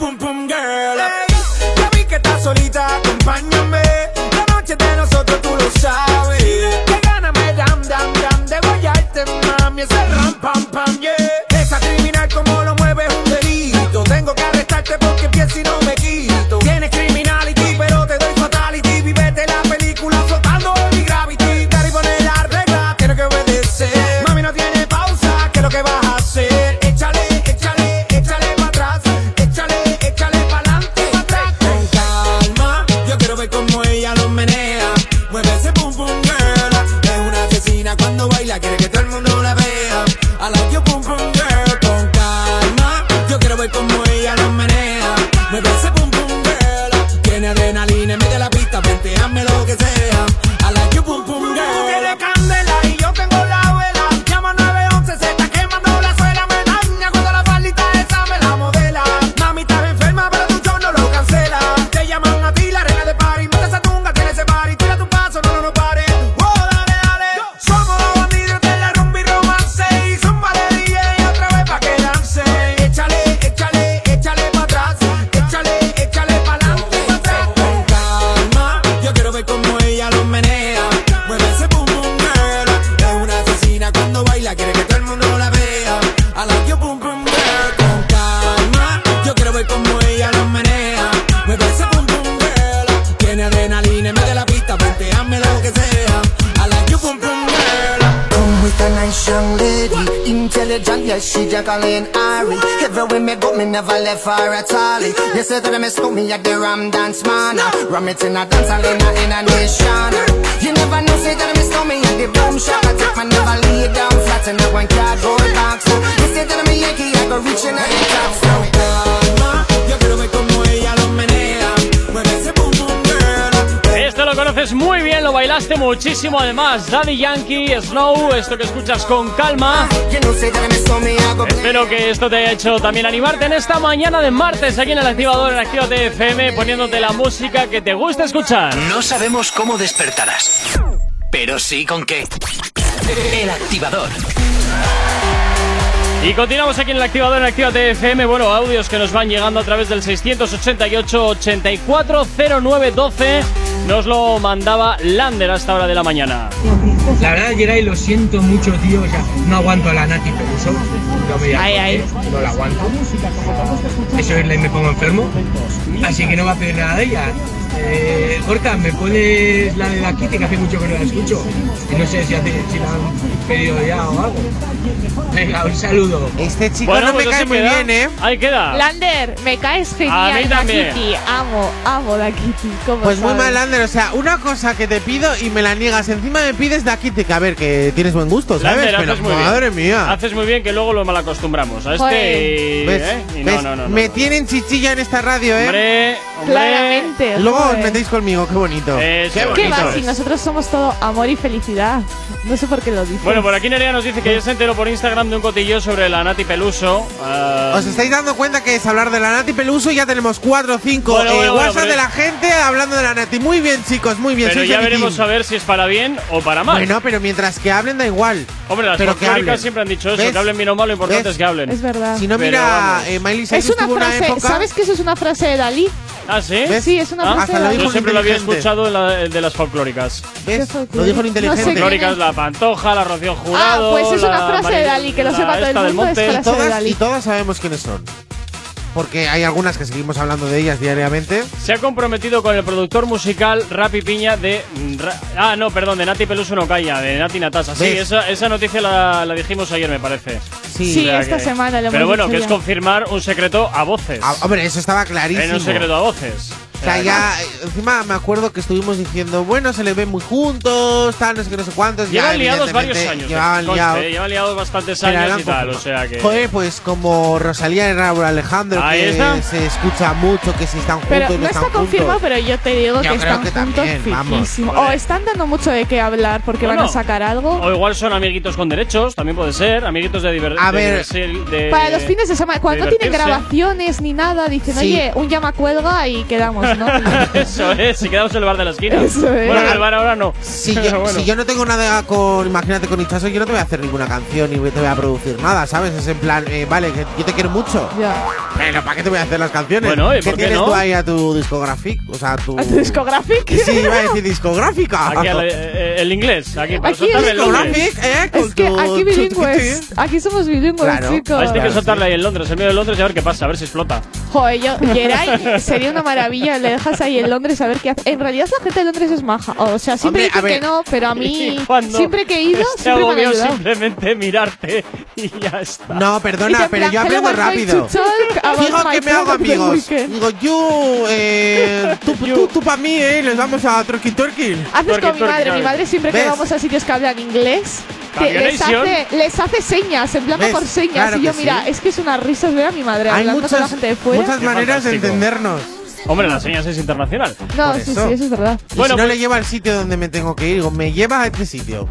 Boom boom girl. ya vi que estás solita, Ram it in a dance hall bailaste muchísimo además. Daddy Yankee, Snow, esto que escuchas con calma. Espero que esto te haya hecho también animarte en esta mañana de martes aquí en el activador en Actívate FM poniéndote la música que te gusta escuchar. No sabemos cómo despertarás, pero sí con qué. El activador. Y continuamos aquí en el activador en Actívate FM. Bueno, audios que nos van llegando a través del 688-840912. Nos lo mandaba Lander a esta hora de la mañana. La verdad, Geray, lo siento mucho, tío. O sea, no aguanto a la Nati Peluso. No me Ay, ay. No la aguanto. Eso es, me pongo enfermo. Así que no va a pedir nada de ella. Eh, Gorka, ¿me pones la de la Kitty que hace mucho que no la escucho? Y no sé si, hace, si la han pedido ya o algo. Venga, un saludo. Este chico Bueno, no pues me cae muy queda. bien, ¿eh? Ahí queda. Lander, me caes A genial. mí la también. Kitty. Amo, amo la Kitty. ¿Cómo Pues muy sabes? mal, Lander. O sea, una cosa que te pido y me la niegas. Encima me pides de aquí, que a ver, que tienes buen gusto, ¿sabes? Lander, Pero haces muy bien. madre mía. Haces muy bien que luego lo malacostumbramos a este. y- ¿Ves? ¿eh? Y ¿Ves? no, no, no, no. me tienen chichilla en esta radio, ¿eh? Hombre, hombre. Claramente. Luego os metéis conmigo, qué bonito. Eso qué es. ¿Qué bonito. va? Si nosotros somos todo amor y felicidad. No sé por qué lo dices. Bueno, por aquí Nerea nos dice que ya se enteró por Instagram de un cotillo sobre la Nati Peluso. Ah, ¿Os estáis dando cuenta que es hablar de la Nati Peluso? Ya tenemos 4 o 5 Bueno, bueno, bueno, WhatsApp pero- de la gente hablando de la Nati. Muy bien, chicos, muy bien. pero soy ya veremos a ver si es para bien o para mal. Bueno, pero mientras que hablen da igual. Hombre, las pero que siempre han dicho eso, ¿Ves? que hablen bien o mal, lo importante ¿Ves? es que hablen. Es verdad. Si no, Pero mira, eh, Miley Cyrus Es una tuvo una frase. época. ¿Sabes que eso es una frase de Dalí? ¿Ah, sí? ¿Ves? Sí, es una Ah, frase hasta de lo Dalí. dijo Yo siempre lo había inteligente. escuchado en la- de las folclóricas. Lo dijo el No sé inteligente. Folclóricas, la Pantoja, la Rocío Jurado. Ah, pues es una la frase de Mari- Dalí, que lo la sepa todo el esta del mundo, es Monte. frase de Todas, Dalí. y todas sabemos quiénes son. Porque hay algunas que seguimos hablando de ellas diariamente. Se ha comprometido con el productor musical Rapi Piña de. Ra- ah, no, perdón, de Nati Peluso no calla, de Nati Natasa. Sí, ¿Ves? esa, esa noticia la, la dijimos ayer, me parece. Sí. Sí, esta que- semana lo Pero hemos bueno, dicho que es ya. confirmar un secreto a voces. Ah, hombre, eso estaba clarísimo. en un secreto a voces. O sea, ya, eh, encima me acuerdo que estuvimos diciendo, bueno, se le ven muy juntos, tal, no sé qué, no sé cuántos. ya, Llevan liados varios años. Llevaban conste, liados. eh, Llevan liados bastantes años y tal, o sea que. Joder, pues como Rosalía y Raúl Alejandro, Ahí que está. se escucha mucho que si están juntos Pero no, no están está confirmado, pero yo te digo Yo que creo están que juntos. Joder. O están dando mucho de qué hablar porque van Bueno, a sacar algo. O igual son amiguitos con derechos, también puede ser. Amiguitos de diversión. A ver, Para los fines de semana, cuando no tienen grabaciones ni nada, dicen, Sí. oye, un llama cuelga y quedamos, ¿no? Eso es, si quedamos en el bar de la esquina. Eso es. Bueno, en el bar ahora no. Si yo, bueno. si yo no tengo nada con, imagínate con Hichazo, yo no te voy a hacer ninguna canción ni te voy a producir nada, ¿sabes? Es en plan, eh, vale, que yo te quiero mucho. Ya. Pero ¿para qué te voy a hacer las canciones? Bueno, ¿y ¿Qué por qué tienes no? tú ahí a tu discographic? O sea, a tu. ¿A tu discographic? Sí, iba a decir discográfica. Aquí al- eh, el inglés, aquí para Aquí es Londres. Discographic, ¿eh? Con Es que aquí bilingües. Aquí somos bilingües, Claro. chicos. Este hay que Claro, soltarle ahí en Londres, en medio de Londres y a ver qué pasa, a ver si explota. Joder, yo, Geray, sería una maravilla. Le dejas ahí en Londres a ver qué hace. En realidad, la gente de Londres es maja. O sea, siempre Hombre, dicen que no, pero a mí, siempre que he ido, siempre me han ayudado. simplemente mirarte y ya está. No, perdona, pero yo "Hello, aprendo rápido. Digo que me hago amigos. weekend". Digo, yo, eh, tú, tú, tú para mí, ¿eh? Les vamos a Turkey Turkey. Haces con mi madre. Mi madre siempre que vamos a sitios que hablan inglés, te- les, hace, les hace señas, en plan ¿Ves? por señas. Claro y yo, mira, sí. es que es una risa ver a mi madre Hay hablando con la muchas, gente de fuera. muchas maneras de entendernos. Hombre, las señas es internacional. no, por sí, eso. sí, eso es verdad. Y Bueno, si no pues- le lleva al sitio donde me tengo que ir, digo, me lleva a este sitio.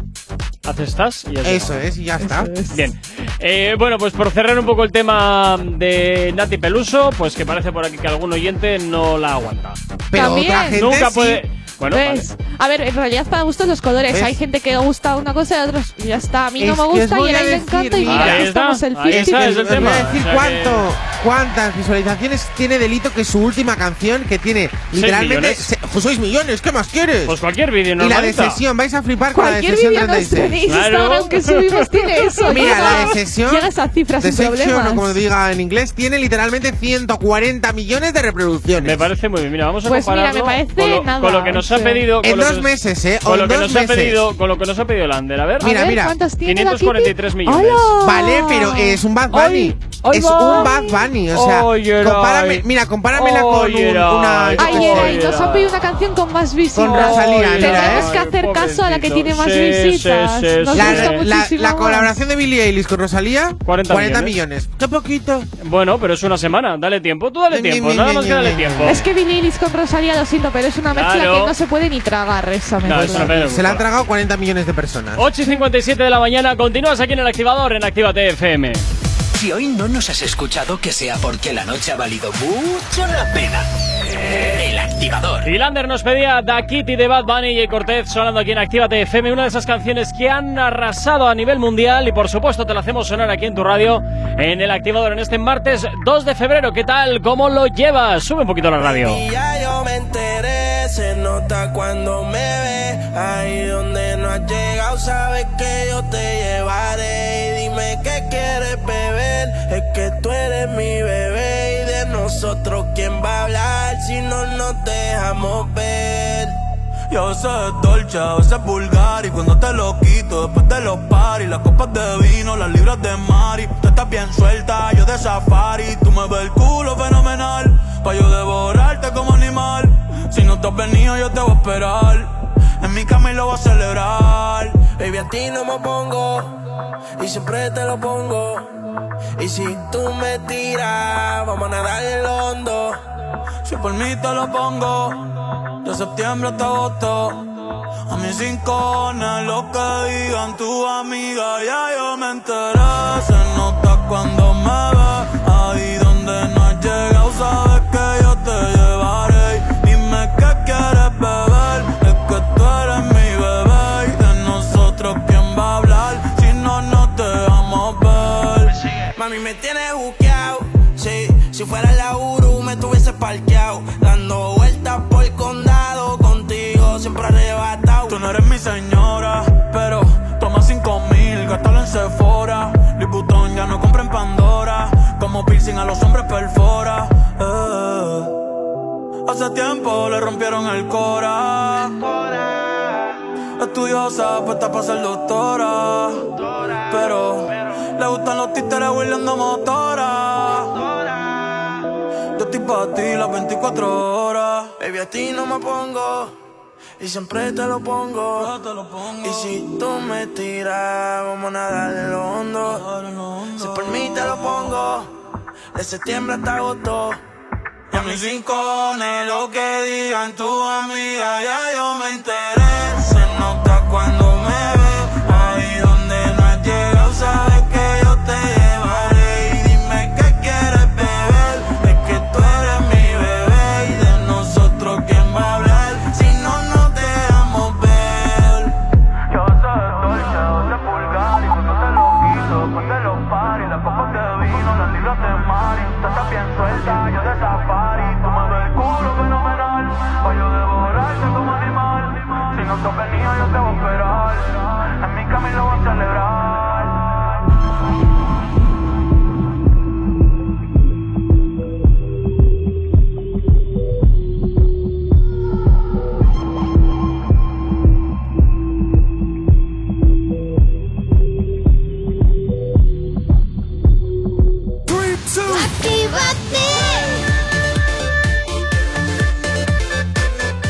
Haces estás y ya está. Eso es, y ya está. Bien. Eh, bueno, pues por cerrar un poco el tema de Nati Peluso, pues que parece por aquí que algún oyente no la aguanta. Pero También. otra gente Nunca sí. puede. Bueno, ¿Ves? A ver, en realidad para gustos los colores. ¿Ves? Hay gente que gusta una cosa y otros y ya está. A mí no Es me gusta y a a él le encanta y mira, mira, Ahí estamos el ahí fin. está, es el voy tema. a decir cuánto, cuántas visualizaciones tiene Delito que su última canción que tiene literalmente millones. se- pues sois millones, ¿qué más quieres? Pues cualquier vídeo y la de sesión, vais a flipar con la de sesión vídeo nuestro en 36. Claro. Instagram que subimos tiene eso. Mira, la de sesión, Llega a cifras de sin o como diga en inglés, tiene literalmente 140 millones de reproducciones. Me parece muy bien. Mira, vamos a Pues mira, compararlo me parece con, lo, nada, con lo que nos ha pedido. En dos meses, ¿eh? Con lo que nos ha pedido, con lo que nos ha pedido Lander. A ver. Mira, a ver, mira. ¿cuántos tiene la 543 Kitty? millones. ¡Hala! Vale, pero es un Bad Bunny. Es un Bad Bunny, o sea, mira, compáramela con una ay. nos han pedido una canción con más visitas. Con Rosalía, mira, Tenemos ¿eh? que hacer caso a la que tiene más Sí, visitas. sí, sí, Nos sí. La, gusta la- muchísimo. la más. colaboración de Billie Eilish con Rosalía, 40 millones. millones. Qué poquito. Bueno, pero es una semana. Dale tiempo. Tú dale tiempo. Nada ni, más ni, que dale ni, tiempo. Es que Billie Eilish con Rosalía, lo siento, pero es una mezcla que no se puede ni tragar esa No, mezcla. es una pena. Se la han tragado 40 millones de personas. 8 y 57 de la mañana. Continúas aquí en el activador en Actívate FM. Si hoy no nos has escuchado, que sea porque la noche ha valido mucho la pena. El activador. Y Lander nos pedía Da Kitty de Bad Bunny y Cortez sonando aquí en Actívate FM, una de esas canciones que han arrasado a nivel mundial y por supuesto te la hacemos sonar aquí en tu radio en el activador en este martes 2 de febrero. ¿Qué tal? ¿Cómo lo llevas? Sube un poquito la radio. Y ya yo me enteré, se nota cuando me ve. Ahí donde no has llegado, sabes que yo te llevaré. Y dime qué quieres beber, es que tú eres mi bebé. Nosotros, ¿quién va a hablar si no nos dejamos ver? Yo sé dolce, a veces vulgar Y cuando te lo quito después de los paris Las copas de vino, las libras de mari Tú estás bien suelta, yo de safari Tú me ves el culo fenomenal Pa' yo devorarte como animal Si no te has venido yo te voy a esperar En mi cama lo voy a celebrar Baby, a ti no me pongo y siempre te lo pongo. Y si tú me tiras, vamos a nadar en lo hondo. Si por mí te lo pongo De septiembre hasta agosto. A mis cinco lo que digan tu amiga Ya yo me enteré. Se nota cuando me ve. Ahí donde no has llegado Sabes que señora, pero toma cinco mil, gástalo en Sephora. Louis ya no compra en Pandora. Como piercing a los hombres perfora. eh. Hace tiempo le rompieron el cora. Estudiosa, puesta para ser doctora. Pero le gustan los títeres huirleando motora. Yo estoy para ti las 24 horas. Baby, a ti no me pongo. Y siempre te lo pongo. Y si tú me tiras, vamos a nadar en lo hondo. Si por mí te lo pongo. De septiembre hasta agosto. Y a mis rincones, lo que digan tu amiga, ya yo me enteré. Estás bien suelta, yo de safari,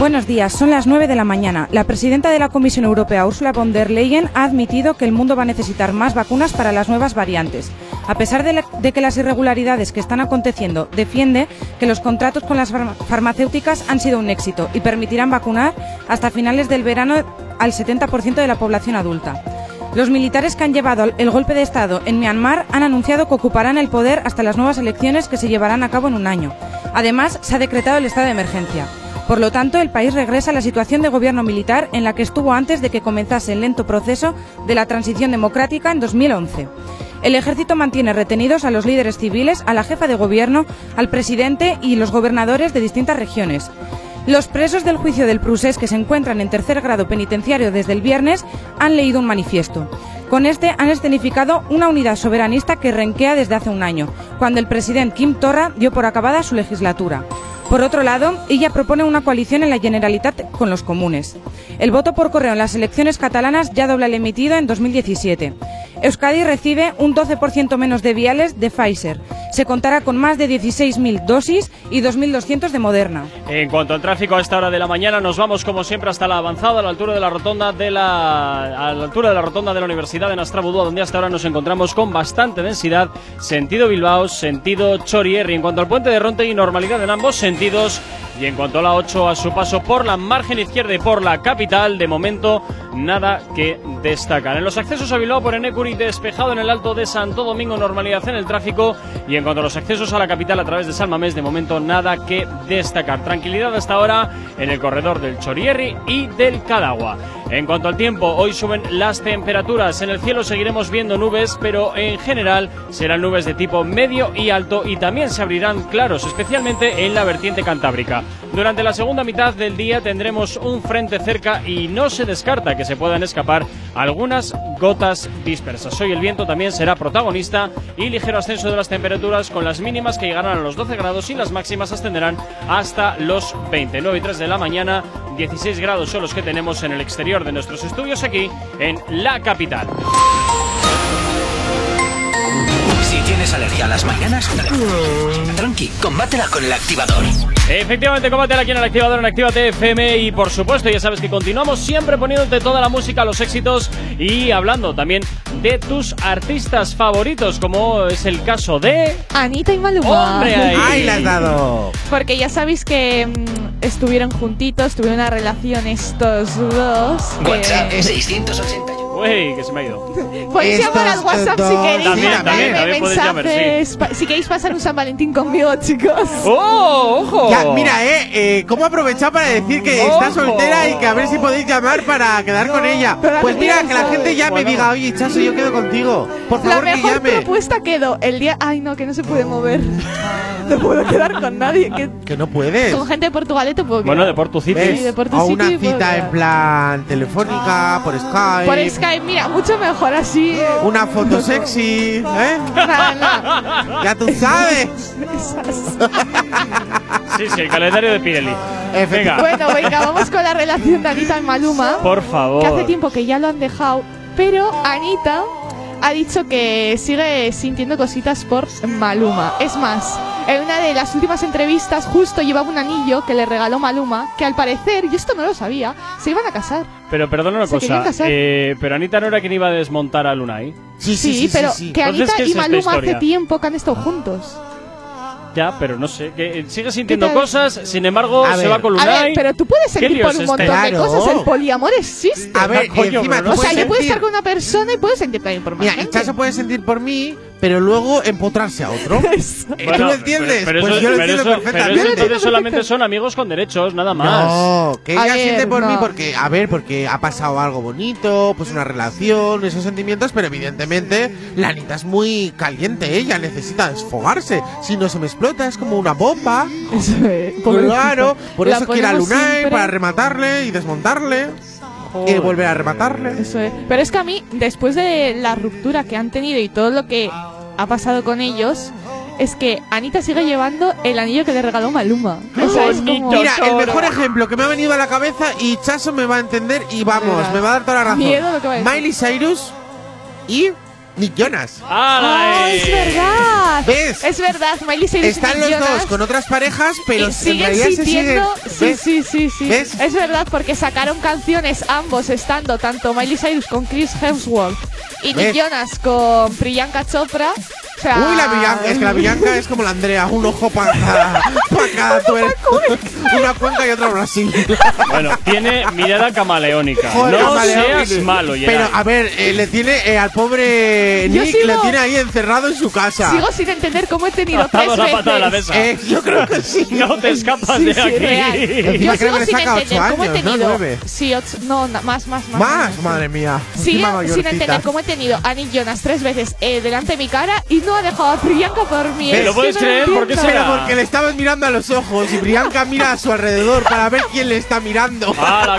Buenos días, son las 9 de la mañana. La presidenta de la Comisión Europea, Ursula von der Leyen, ha admitido que el mundo va a necesitar más vacunas para las nuevas variantes. A pesar de, que las irregularidades que están aconteciendo, defiende que los contratos con las farma- farmacéuticas han sido un éxito y permitirán vacunar hasta finales del verano al 70% de la población adulta. Los militares que han llevado el golpe de Estado en Myanmar han anunciado que ocuparán el poder hasta las nuevas elecciones que se llevarán a cabo en un año. Además, se ha decretado el estado de emergencia. Por lo tanto, el país regresa a la situación de gobierno militar en la que estuvo antes de que comenzase el lento proceso de la transición democrática en 2011. El ejército mantiene retenidos a los líderes civiles, a la jefa de gobierno, al presidente y los gobernadores de distintas regiones. Los presos del juicio del Prusés que se encuentran en tercer grado penitenciario desde el viernes han leído un manifiesto. Con este han escenificado una unidad soberanista que renquea desde hace un año, cuando el presidente Kim Torra dio por acabada su legislatura. Por otro lado, ella propone una coalición en la Generalitat con los comunes. El voto por correo en las elecciones catalanas ya dobla el emitido en 2017. Euskadi recibe un 12% menos de viales de Pfizer. Se contará con más de 16.000 dosis y 2.200 de Moderna. En cuanto al tráfico a esta hora de la mañana, nos vamos como siempre hasta la avanzada, a la altura de la rotonda de la, a la altura de la rotonda de la Universidad de Nastrabudúa, donde hasta ahora nos encontramos con bastante densidad, sentido Bilbao, sentido Chorierri. En cuanto al puente de Ronte y normalidad en ambos sentidos. Y en cuanto a la 8, a su paso por la margen izquierda y por la capital, de momento nada que destacar. En los accesos a Bilbao por Enecuri, despejado en el Alto de Santo Domingo, normalidad en el tráfico. Y en cuanto a los accesos a la capital a través de Salmamés, de momento nada que destacar. Tranquilidad hasta ahora en el corredor del Chorierri y del Cadagua. En cuanto al tiempo, hoy suben las temperaturas. En el cielo seguiremos viendo nubes, pero en general serán nubes de tipo medio y alto y también se abrirán claros, especialmente en la vertiente cantábrica. Durante la segunda mitad del día tendremos un frente cerca y no se descarta que se puedan escapar algunas gotas dispersas. Hoy el viento también será protagonista y ligero ascenso de las temperaturas con las mínimas que llegarán a los 12 grados y las máximas ascenderán hasta los 20. 9 y 3 de la mañana, 16 grados son los que tenemos en el exterior de nuestros estudios aquí en la capital. Si tienes alergia a las mañanas, tranqui, combátela con el activador. Efectivamente, combátela aquí en el activador en Actívate FM y por supuesto ya sabes que continuamos siempre poniéndote toda la música, los éxitos y hablando también de tus artistas favoritos, como es el caso de... Anita y Maluma. ¡Hombre, ahí! ¡Ay, la has dado! Porque ya sabéis que mm, estuvieron juntitos, tuvieron una relación estos dos. que- WhatsApp 681. Uy, que se me ha ido. Pues podéis llamar al WhatsApp si queréis también, también, también podéis llamar, mensajes. sí. pa- si queréis pasar un San Valentín conmigo, chicos. ¡Oh, ojo! Ya, mira, eh, eh, ¿cómo aprovechar para decir que está soltera y que a ver si podéis llamar para quedar con ella? Pues mira, que la gente llame y diga, oye, Chaso, yo quedo contigo. Por favor, que mejor propuesta quedó el día. Ay, no, que no se puede mover. No puedo quedar con nadie. que- Que no puedes. Con gente de Portugalete puedo quedar. Bueno, de Portu City. Sí, de Porto a una cita en plan telefónica, por ah, Skype. Por Ay, mira, mucho mejor así. eh. Una foto sexy, ¿eh? Nada, nada. Ya tú sabes. Sí, sí, el calendario de Pirelli. Venga, Bueno, venga, vamos con la relación de Anita y Maluma. por que hace tiempo que ya lo han dejado, pero Anita ha dicho que sigue sintiendo cositas por Maluma. Es más, en una de las últimas entrevistas justo llevaba un anillo que le regaló Maluma, que al parecer, yo esto no lo sabía, se iban a casar. Pero perdona una se cosa, eh, pero Anita no era quien iba a desmontar a Lunay. Sí, sí, sí, sí pero sí, que Anita y Maluma hace tiempo que han estado juntos. Ya, pero no sé. Que eh, sigue sintiendo cosas, sin embargo, A se ver. va con A Lunay. ver, pero tú puedes sentir por un montón este? de Claro. cosas. El poliamor existe. A ver, Coño, encima no o sea, yo puedo estar con una persona y puedo sentir también por más Mira, gente. Chaso puede sentir por mí, pero luego empotrarse a otro. ¿Tú lo entiendes? Pero, pero pues eso, yo lo entiendo eso, perfectamente. Eso, entonces solamente son amigos con derechos, nada más. No, que ella siente por no. mí porque, a ver, porque ha pasado algo bonito, pues una relación, esos sentimientos, pero evidentemente la Anita es muy caliente, ella necesita desfogarse. Si no se me explota, es como una bomba. Eso es, claro, por la eso quiere a Lunay siempre. para rematarle y desmontarle y volver a rematarle. Eso es. Pero es que a mí, después de la ruptura que han tenido y todo lo que ha pasado con ellos, es que Anita sigue llevando el anillo que le regaló Maluma. O sea, es como... Mira, el mejor ejemplo que me ha venido a la cabeza y Chaso me va a entender y vamos, me va a dar toda la razón. Miley Cyrus y Nick Jonas. ¡Ah, es verdad! Es verdad, Miley Cyrus Están los dos con otras parejas, pero en siguen se Sí, sí, sí, sí. Es verdad, porque sacaron canciones ambos estando, tanto Miley Cyrus con Chris Hemsworth y Nick ¿Ves? Jonas con Priyanka Chopra. Uy, la Bianca, es que la Bianca es como la Andrea, un ojo para cada, pa cada una cuenca y otra Brasil. bueno, tiene mirada camaleónica. Joder, no camaleónica. seas malo, Gerard. Pero a ver, eh, le tiene eh, al pobre Nick, sigo, le tiene ahí encerrado en su casa. Sigo sin entender cómo he tenido tres veces. La mesa. Eh, yo creo que sí. no te escapas sí, de sí, aquí. Yo creo que le saca ocho años, he tenido, ¿no? Sí, ocho, no, no, más, más, más. Más, madre mía. Sigo sin entender cómo he tenido a Nick Jonas tres veces eh, delante de mi cara y no no ha dejado a Priyanka dormir. ¿Lo puedes no creer? ¿Por qué será? Porque le estabas mirando a los ojos y Priyanka mira a su alrededor para ver quién le está mirando. Para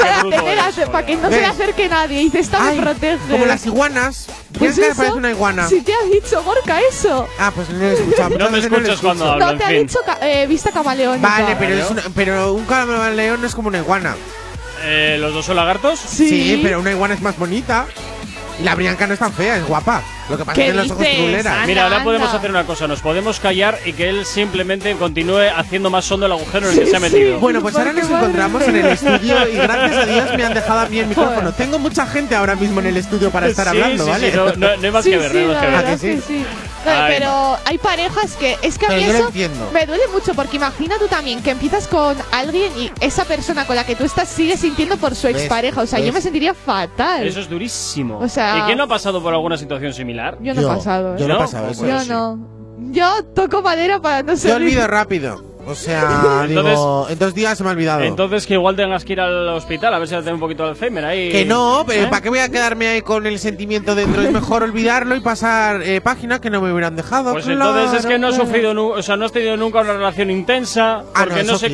que no ¿Ves? se le acerque nadie y te está Ay, me protege. Como las iguanas. Pues eso, parece una iguana. Si te has dicho, Gorka, eso. Ah, pues no lo he escuchado. no me escuchas no cuando hablo, No, te en ha dicho ca eh, vista camaleónica. Vale, pero, es una, pero un camaleón no es como una iguana. Eh, ¿Los dos son lagartos? Sí. sí, pero una iguana es más bonita. Y la Brianca no es tan fea, es guapa. Que pasa es que. Mira, ahora podemos hacer una cosa. Nos podemos callar y que él simplemente continúe haciendo más hondo el agujero en el que se ha metido. Bueno, pues ahora nos encontramos en el estudio y gracias a Dios me han dejado a mí el micrófono. Tengo mucha gente ahora mismo en el estudio para estar hablando, ¿vale? no, hay más que ver, no hay más que ver. Pero hay parejas que es que a mí eso me duele mucho porque imagina tú también que empiezas con alguien y esa persona con la que tú estás sigue sintiendo por su expareja. O sea, yo me sentiría fatal. Eso es durísimo. ¿y quién no ha pasado por alguna situación similar? Yo no he pasado. ¿eh? Yo no he pasado. Eso, yo no. Yo toco madera para no ser. Yo olvido rápido. O sea, entonces, en dos días se me ha olvidado. Entonces que igual tengas que ir al hospital a ver si te da un poquito de Alzheimer ahí. Que no, pero ¿Eh? ¿para qué voy a quedarme ahí con el sentimiento dentro? Es mejor olvidarlo y pasar eh, páginas que no me hubieran dejado. Pues claro, entonces es que no he sufrido, o sea, no has tenido nunca una relación intensa porque ah, no, no se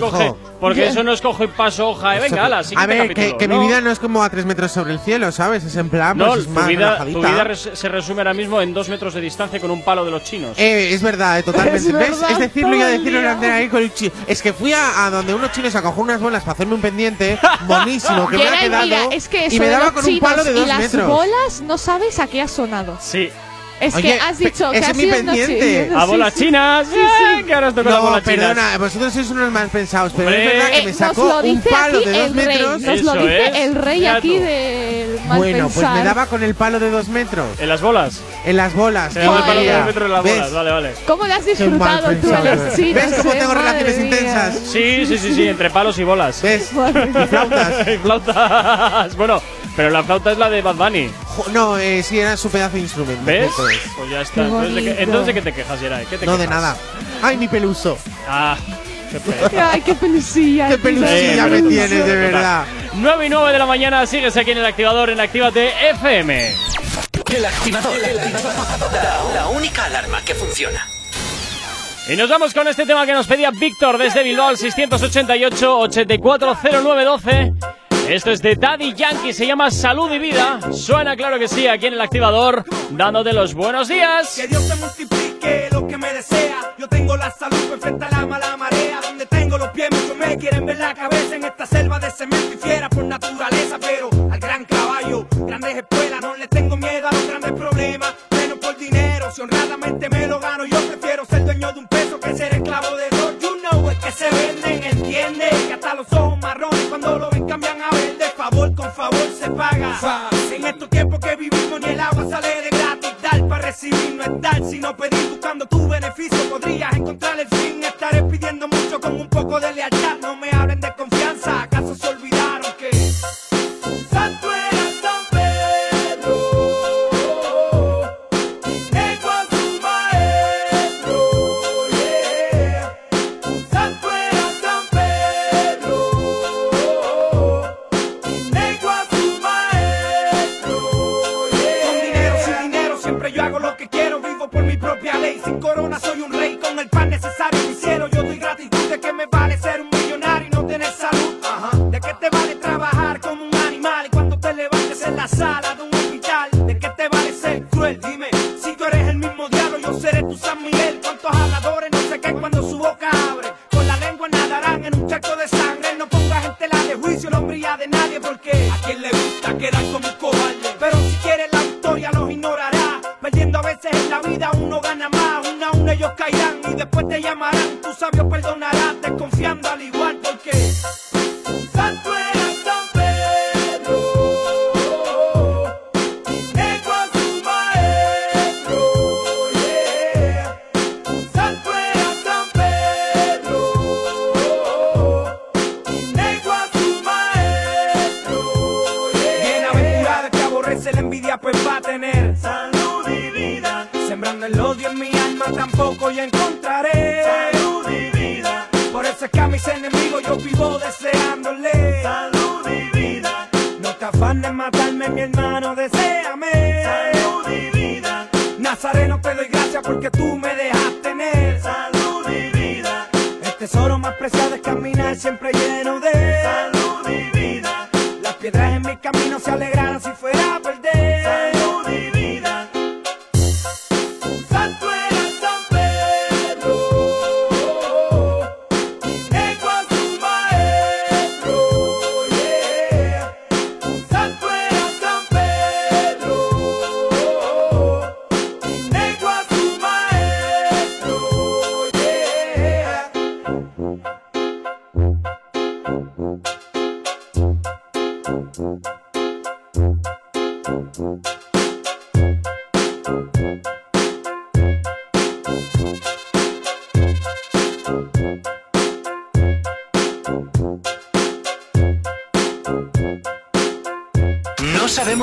porque eso no es cojo y paso hoja, eh, venga, A ver, que, mi vida no es como a tres metros sobre el cielo, ¿sabes? Es en plan, pues es tu más vida, tu vida se resume ahora mismo en dos metros de distancia con un palo de los chinos. Eh, es verdad, eh, totalmente. Es, ¿ves? Es decirlo y a decirlo en antena ahí es que fui a, a donde unos chinos a coger unas bolas para hacerme un pendiente buenísimo que me ha quedado. Y me daba con un palo de dos y las bolas no sabes a qué ha sonado. Sí, es Oye, que has dicho que es mi pendiente. A bolas sí, chinas. Sí, sí. Que ahora os toca no, bolas perdona, chinas. vosotros sois unos mal pensados, pero Hombre. es verdad que me eh, sacó un palo de dos metros. Nos lo dice el rey Mira aquí tú. del mal Bueno, pensar. pues me daba con el palo de dos metros. ¿En las bolas? En las bolas. Se daba el palo de dos metros en las bolas. Vale, vale. ¿Cómo le has disfrutado tú a las chinas? ¿Ves cómo eh? tengo relaciones intensas? Sí, sí, sí, sí, entre palos y bolas. ¿Ves? Y flautas. Y flautas. Bueno, pero la flauta es la de Bad Bunny. No, eh, sí, era su pedazo de instrumento. ¿Ves? Pues ya está. Entonces, ¿de qué, te quejas, Yeray? No, de nada. ¡Ay, mi peluso! Ah, qué. Ay, qué pelucilla. ¡Qué pelucilla eh, me tienes, de verdad! 9 y 9 de la mañana, sigues aquí en el activador en Actívate FM. El activador. El activador. La, la única alarma que funciona. Y nos vamos con este tema que nos pedía Víctor desde Bilbao al 688 840912. Esto es de Daddy Yankee, se llama Salud y Vida. Suena claro que sí, aquí en el activador, dándote los buenos días. Que Dios te multiplique lo que me desea. Yo tengo la salud perfecta, la mala marea. Donde tengo los pies, muchos me quieren ver la cabeza en esta selva de cemento y fiera por naturaleza. Pero al gran caballo, grandes escuelas, no le tengo miedo a los grandes problemas. Menos por dinero, si honradamente me lo gano, yo prefiero ser dueño de un peso que ser esclavo de dos. You know, es que se venden, entiende. Que hasta los ojos marrones cuando lo ven cambian a verde. Favor con favor se paga. En estos tiempos que vivimos ni el agua sale de gratis. Dar para recibir no es dar, sino pedir buscando tu beneficio. Podrías encontrar el fin. Estaré pidiendo mucho con un poco de lealtad. No me hablen de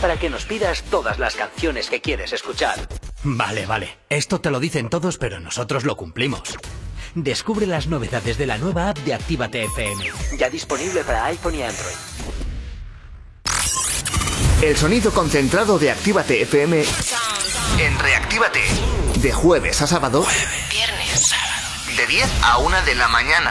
Para que nos pidas todas las canciones que quieres escuchar. Vale, vale. Esto te lo dicen todos, pero nosotros lo cumplimos. Descubre las novedades de la nueva app de Actívate FM. Ya disponible para iPhone y Android. El sonido concentrado de Actívate FM en Reactívate. De jueves a sábado. Viernes, sábado. De 10 a 1 de la mañana.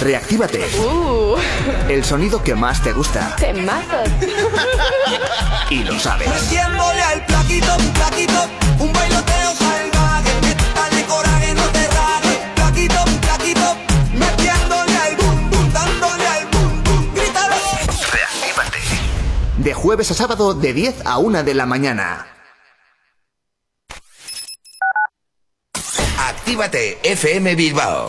Reactívate. El sonido que más te gusta. Temazos. Y lo sabes. Metiéndole al plaquito, plaquito, un bailoteo salvaje. Dale coraje, no te rajes. Plaquito, plaquito, metiéndole al bum bum, dándole al bum bum. Grítalo. Reactívate. De jueves jueves a sábado de 10 a 1 de la mañana. Actívate FM Bilbao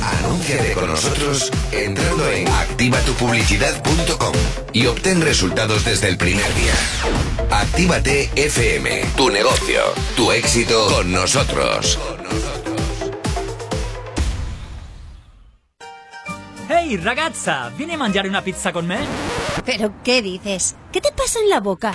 Anúnciate con nosotros entrando en activatupublicidad.com y obtén resultados desde el primer día. Actívate FM, tu negocio, tu éxito con nosotros. Ehi ragazza, vieni a mangiare una pizza con me? ¿Pero qué dices? ¿Qué te pasa en la boca?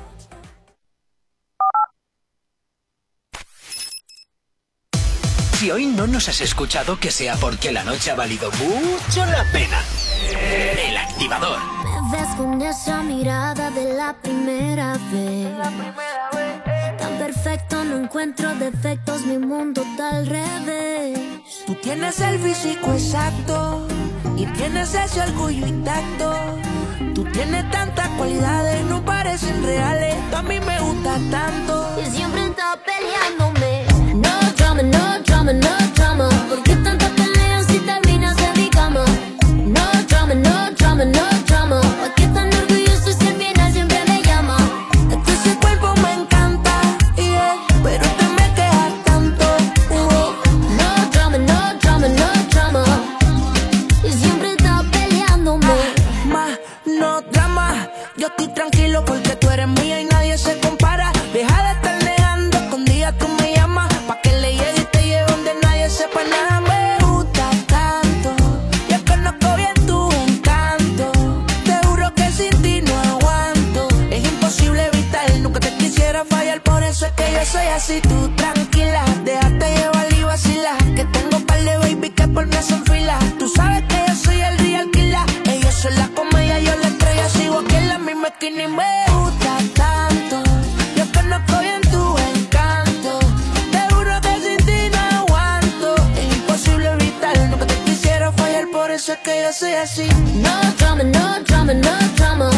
Si hoy no nos has escuchado, que sea porque la noche ha valido mucho la pena. El activador. Me ves con esa mirada de la primera vez. Tan perfecto, no encuentro defectos, mi mundo está al revés. Tú tienes el físico exacto y tienes ese orgullo intacto. Tú tienes tantas cualidades, no parecen reales. Tú a mí me gusta tanto. Y siempre está peleándome. Drama, no drama, no drama. ¿Por qué tanta pelea que soy así, tú tranquila. Déjate llevar y vacila. Que tengo par de baby que por mí son fila. Tú sabes que yo soy el real killer. Ellos son la comedia, yo la estrella. Sigo aquí en la misma esquina y me gusta tanto. Yo conozco bien tu encanto. Te juro que sin ti no aguanto. Es imposible evitar, nunca te quisiera fallar. Por eso es que yo soy así. No drama, no drama, no drama.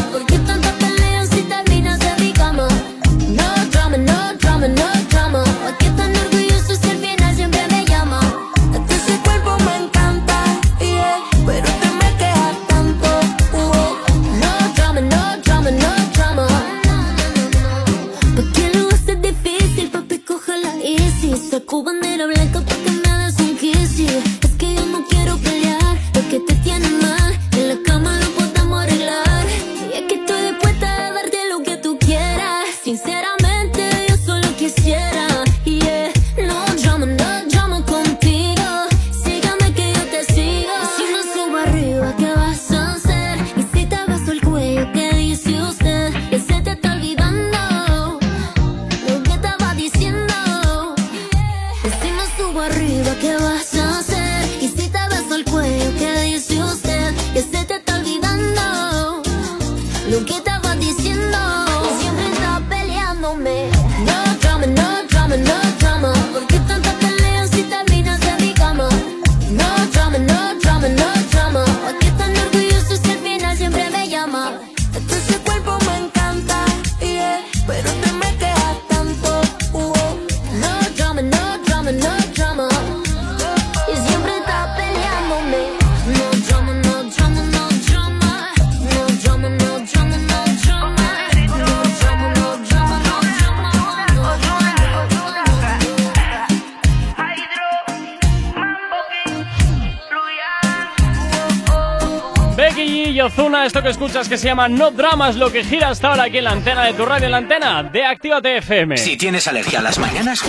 Que se llama No Dramas, lo que gira hasta ahora aquí en la antena de tu radio, en la antena de Actívate FM. Si tienes alergia a las mañanas,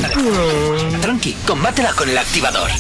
tranqui, combátela con el activador.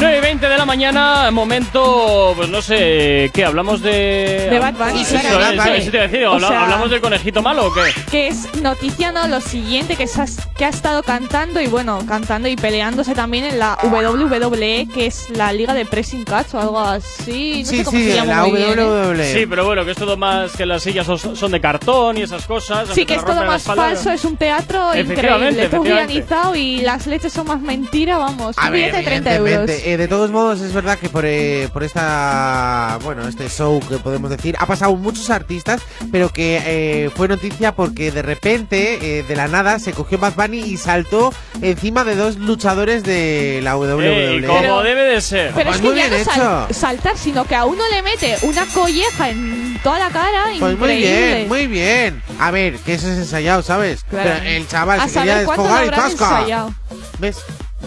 9 y 20 de la mañana, momento, pues no sé, ¿qué? ¿Hablamos de...? De Bad Bunny, Eso, claro. eso, Bad Bunny. eso te decir, O ¿habla- sea- ¿hablamos del conejito malo o qué? Que es noticia, ¿no? Lo siguiente que, se ha, que ha estado cantando y bueno, cantando y peleándose también en la WWE, que es la liga de pressing catch o algo así. No sé cómo se llama muy bien, ¿eh? Sí, pero bueno, que es todo más que las sillas son, de cartón y esas cosas. Sí, que es todo la más espalda. falso, es un teatro Efectivamente, increíble, todo organizado y las leches son más mentira, vamos. A Un ver, billete de 30 euros. Eh, de todos modos, es verdad que por, eh, por esta, bueno, este show que podemos decir, ha pasado muchos artistas, pero que eh, fue noticia porque de repente, eh, de la nada, se cogió Bad Bunny y saltó encima de dos luchadores de la WWE. Ey, como debe de ser. Pero Pues es que muy ya bien no sal- hecho. saltar, sino que a uno le mete una colleja en toda la cara. Pues muy increíble. bien, muy bien. A ver, que eso es ensayado, ¿sabes? Claro. Pero el chaval A se quería desfogar y ¡tasca! ensayado. ¿Ves?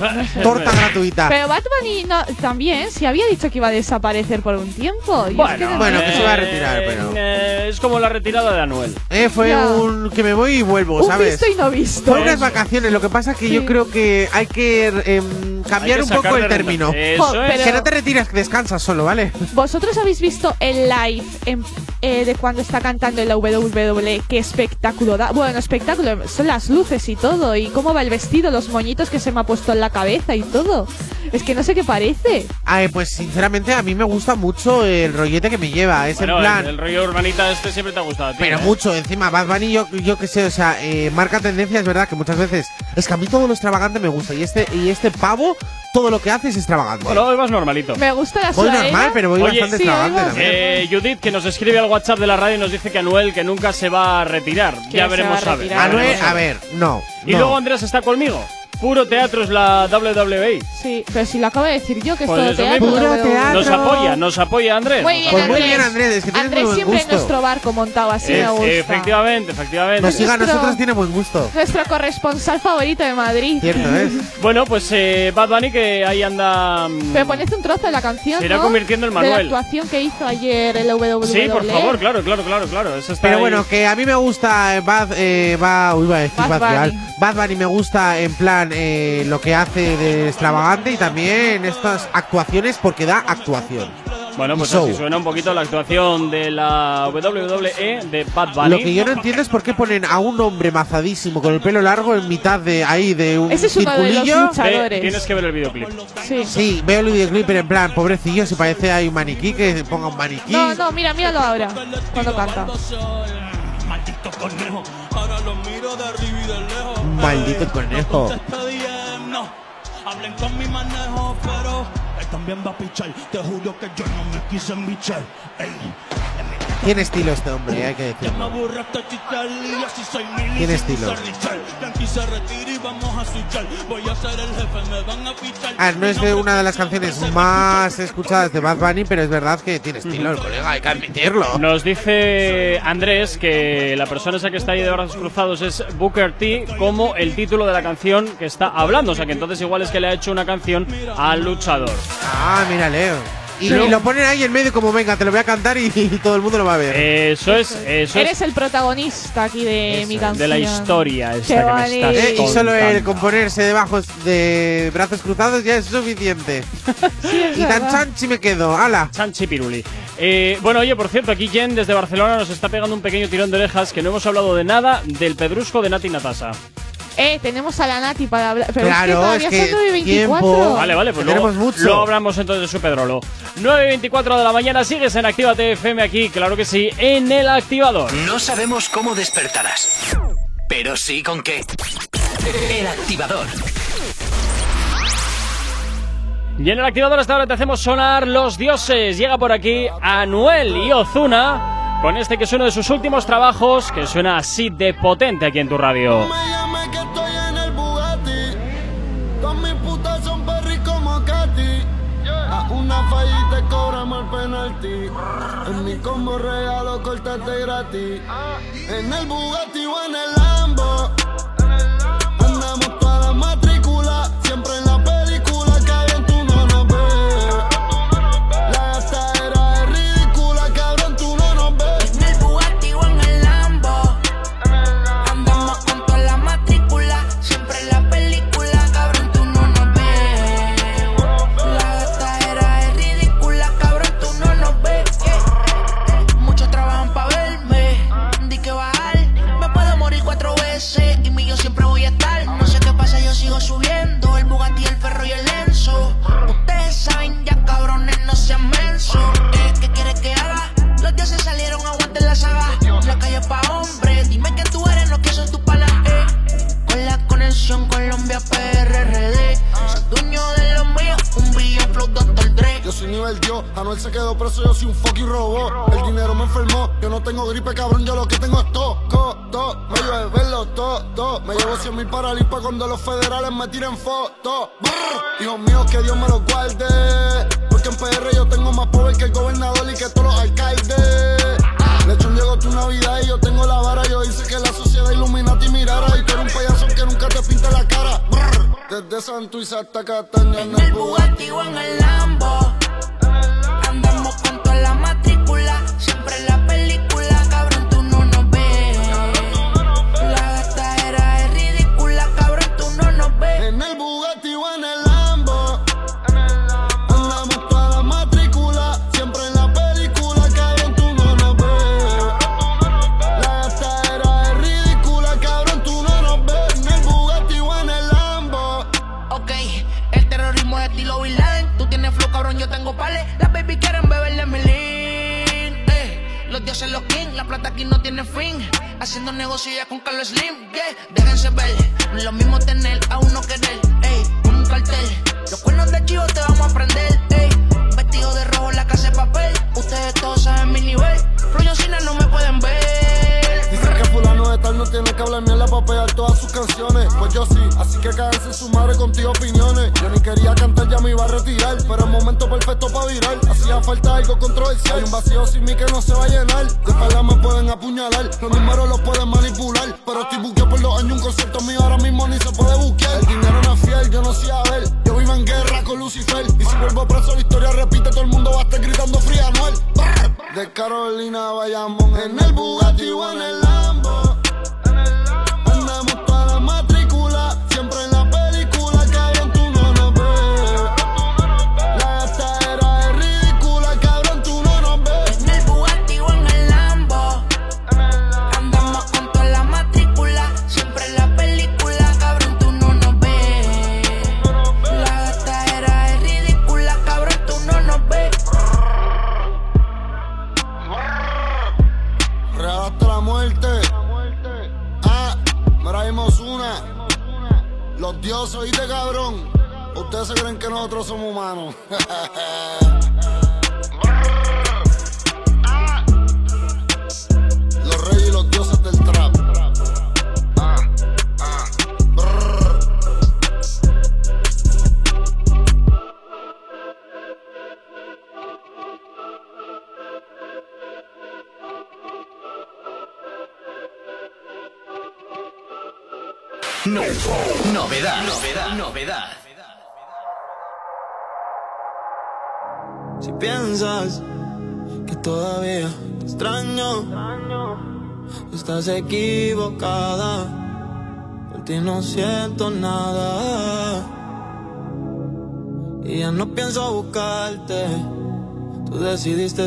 Torta gratuita. Pero Bad Bunny no, también, si había dicho que iba a desaparecer por un tiempo. y es que no- bueno, que se va a retirar, pero- Eh, es como la retirada de Anuel. Eh, fue Ya. un que me voy y vuelvo, Un ¿sabes? visto y no visto. Fue unas vacaciones, lo que pasa es que yo creo que hay que em, cambiar Hay que un poco el término. Eso Jo, es. pero- Que no te retiras, que descansas solo, ¿vale? ¿Vosotros habéis visto el live en- eh, de cuando está cantando en la WWE? ¿Qué espectáculo da? Bueno, espectáculo, son las luces y todo. Y cómo va el vestido, los moñitos que se me ha puesto en la cabeza y todo. Es que no sé qué parece. Ay, pues sinceramente a mí me gusta mucho el rollete que me lleva. Es Bueno, en plan. el, el rollo urbanita este siempre te ha gustado a ti. Pero ¿eh? mucho, encima, Bad Bunny, yo, yo que sé, o sea, eh, marca tendencia, es verdad que muchas veces. Es que a mí todo lo extravagante me gusta. Y este, y este pavo, todo lo que hace es extravagante. Bueno, hoy vas normalito. Me gusta la Voy normal, pero voy Oye, bastante sí, extravagante hoy vas- también. Eh, Judith, que nos escribe al WhatsApp de la radio y nos dice que Anuel que nunca se va a retirar. Ya veremos a a ver. Anuel, a ver, no. Y no. luego Andrés está conmigo. Puro teatro es la WWE. Sí, pero si lo acabo de decir yo, que es Pues todo eso teatro. mismo. Puro teatro. Nos apoya, nos apoya Andrés. Muy bien, Pues apoya. muy Andrés. bien, Andrés, es que Andrés buen siempre en gusto. nuestro barco montado, así Es- me gusta. efectivamente, efectivamente. Nos siga a Nuestro- nosotros, tiene buen gusto. Nuestro corresponsal favorito de Madrid. Cierto es. Bueno, pues eh, Bad Bunny que ahí anda. mm, Pero poned un trozo de la canción. Se irá ¿no? convirtiendo en De la Manuel. actuación que hizo ayer el WWE. Sí, por favor, claro, claro, claro, claro. Eso está Pero ahí. bueno, que a mí me gusta eh, Bad, eh, Bad, uy, iba a decir Bad Bad, Bunny. Bad Bunny me gusta en plan eh, lo que hace de extravagante y también estas actuaciones porque da actuación. Bueno, pues así suena un poquito la actuación de la WWE de Bad Bunny. Lo que yo no entiendo es por qué ponen a un hombre mazadísimo con el pelo largo en mitad de ahí de un Ese es uno de los. Ve, tienes que ver el videoclip. Sí. Sí, veo el videoclip pero en plan, pobrecillo, si parece hay un maniquí que ponga un maniquí. No, no, mira, míralo ahora. Cuando canta. Maldito conejo, ahora lo miro de arriba maldito conejo. No. Hablen con mi manejo, pero él también va a pichar. Te juro que yo no me quise embichar. Ey, Tiene estilo este hombre, hay que decirlo. Tiene estilo. Ah, no es de una de las canciones más escuchadas de Bad Bunny, pero es verdad que tiene estilo el colega, hay que admitirlo. Nos dice Andrés que la persona esa que está ahí de brazos cruzados es Booker T como el título de la canción que está hablando. O sea que entonces igual es que le ha hecho una canción al luchador. Ah, mira, Leo. Y, Sí. y lo ponen ahí en medio como, venga, te lo voy a cantar y, y todo el mundo lo va a ver. Eso es, eso Eres es el protagonista aquí de mi canción. de la historia esta que me bonito. estás Eh, y solo el componerse debajo de brazos cruzados ya es suficiente. y tan chanchi me quedo, ala. Chanchi Piruli. Eh, bueno, oye, por cierto, aquí Jen desde Barcelona nos está pegando un pequeño tirón de orejas que no hemos hablado de nada del pedrusco de Nati Natasa. Eh, tenemos a la Nati para hablar. Pero es que Claro, todavía es que son 9 y 24. tiempo. Vale, vale, pues luego, tenemos mucho. luego hablamos entonces de su Pedrolo. 9 y 24 de la mañana, sigues en Actívate FM aquí, claro que sí, en el activador. No sabemos cómo despertarás, pero sí con qué. El activador. Y en el activador hasta ahora te hacemos sonar Los Dioses. Llega por aquí Anuel y Ozuna con este que es uno de sus últimos trabajos, que suena así de potente aquí en tu radio. Penalti. En mi combo regalo cortate gratis. En el Bugatti o en el Lambo. Andamos pa' hombre. Dime que tú eres lo que son tus palabras. Eh. Con la conexión Colombia PRRD. Soy dueño de lo mío, un billón flow Dr. Dre. Yo soy nivel Dios, Anuel se quedó preso, yo soy un fucking robot. El dinero me enfermó, yo no tengo gripe, cabrón, yo lo que tengo es toco, to. Me llevo a verlo todo, me llevo 100 mil paralipa cuando los federales me tiren fotos. Hijos míos, que Dios me los guarde. Porque en PR yo tengo más poder que el gobernador y que todos los alcaldes. Lechón llegó tu Navidad y yo tengo la vara. Yo hice que la sociedad iluminati mirara. Y tú eres un payaso que nunca te pinta la cara. Brr. Desde Santuiza hasta Cataña en el Bugatti o en el Lambo.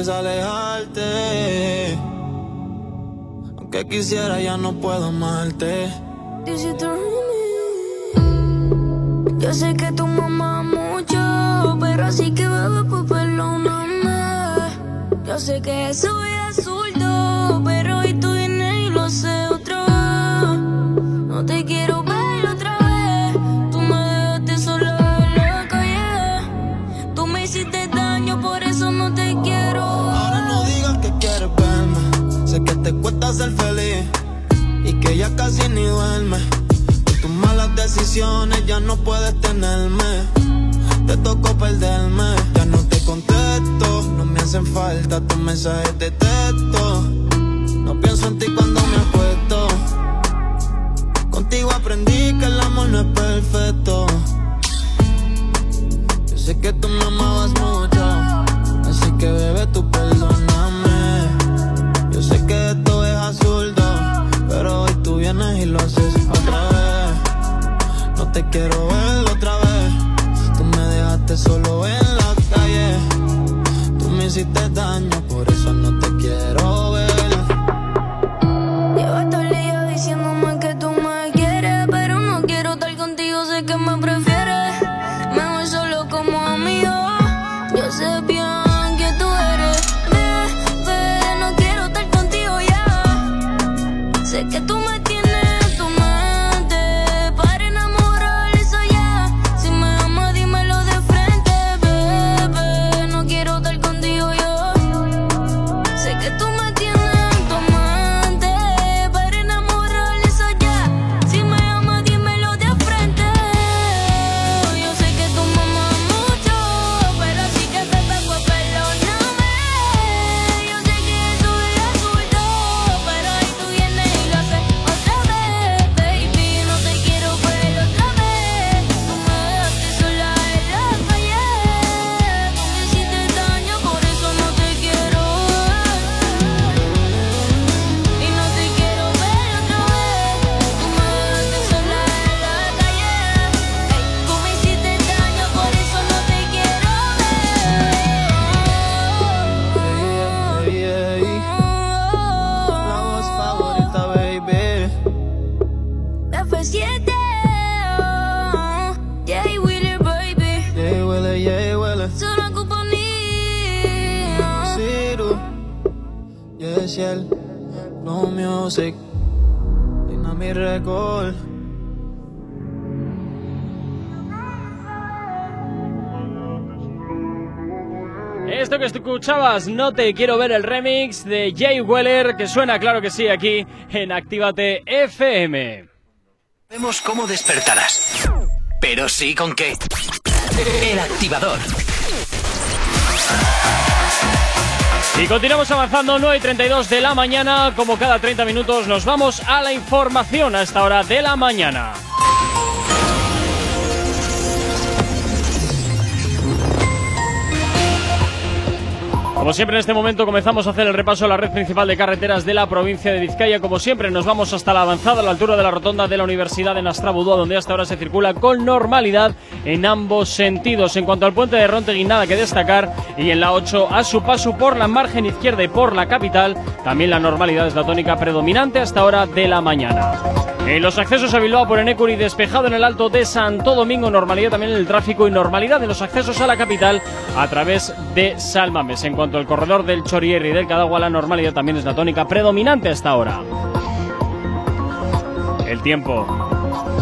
es alejarte. Aunque quisiera, ya no puedo amarte. Sé que tú me amabas mucho, así que bebé, tú perdóname. Yo sé que esto es absurdo, pero hoy tú vienes y lo haces otra vez. No te quiero ver escuchabas, no te quiero ver el remix de Jay Weller, que suena claro que sí aquí en Actívate FM. Vemos cómo despertarás. Pero sí con qué. El activador. Y continuamos avanzando, 9 y 32 de la mañana. Como cada 30 minutos, nos vamos a la información a esta hora de la mañana. Como siempre en este momento comenzamos a hacer el repaso a la red principal de carreteras de la provincia de Vizcaya. Como siempre nos vamos hasta la avanzada a la altura de la rotonda de la Universidad de Nastrabudúa donde hasta ahora se circula con normalidad en ambos sentidos. En cuanto al puente de Rontegui nada que destacar y en la 8 a su paso por la margen izquierda y por la capital también la normalidad es la tónica predominante hasta hora de la mañana. En los accesos a Bilbao por Enecuri despejado en el Alto de Santo Domingo, normalidad también en el tráfico y normalidad en los accesos a la capital a través de Salmames. En cuanto al corredor del Chorier y del Cadagua, la normalidad también es la tónica predominante hasta ahora. El tiempo.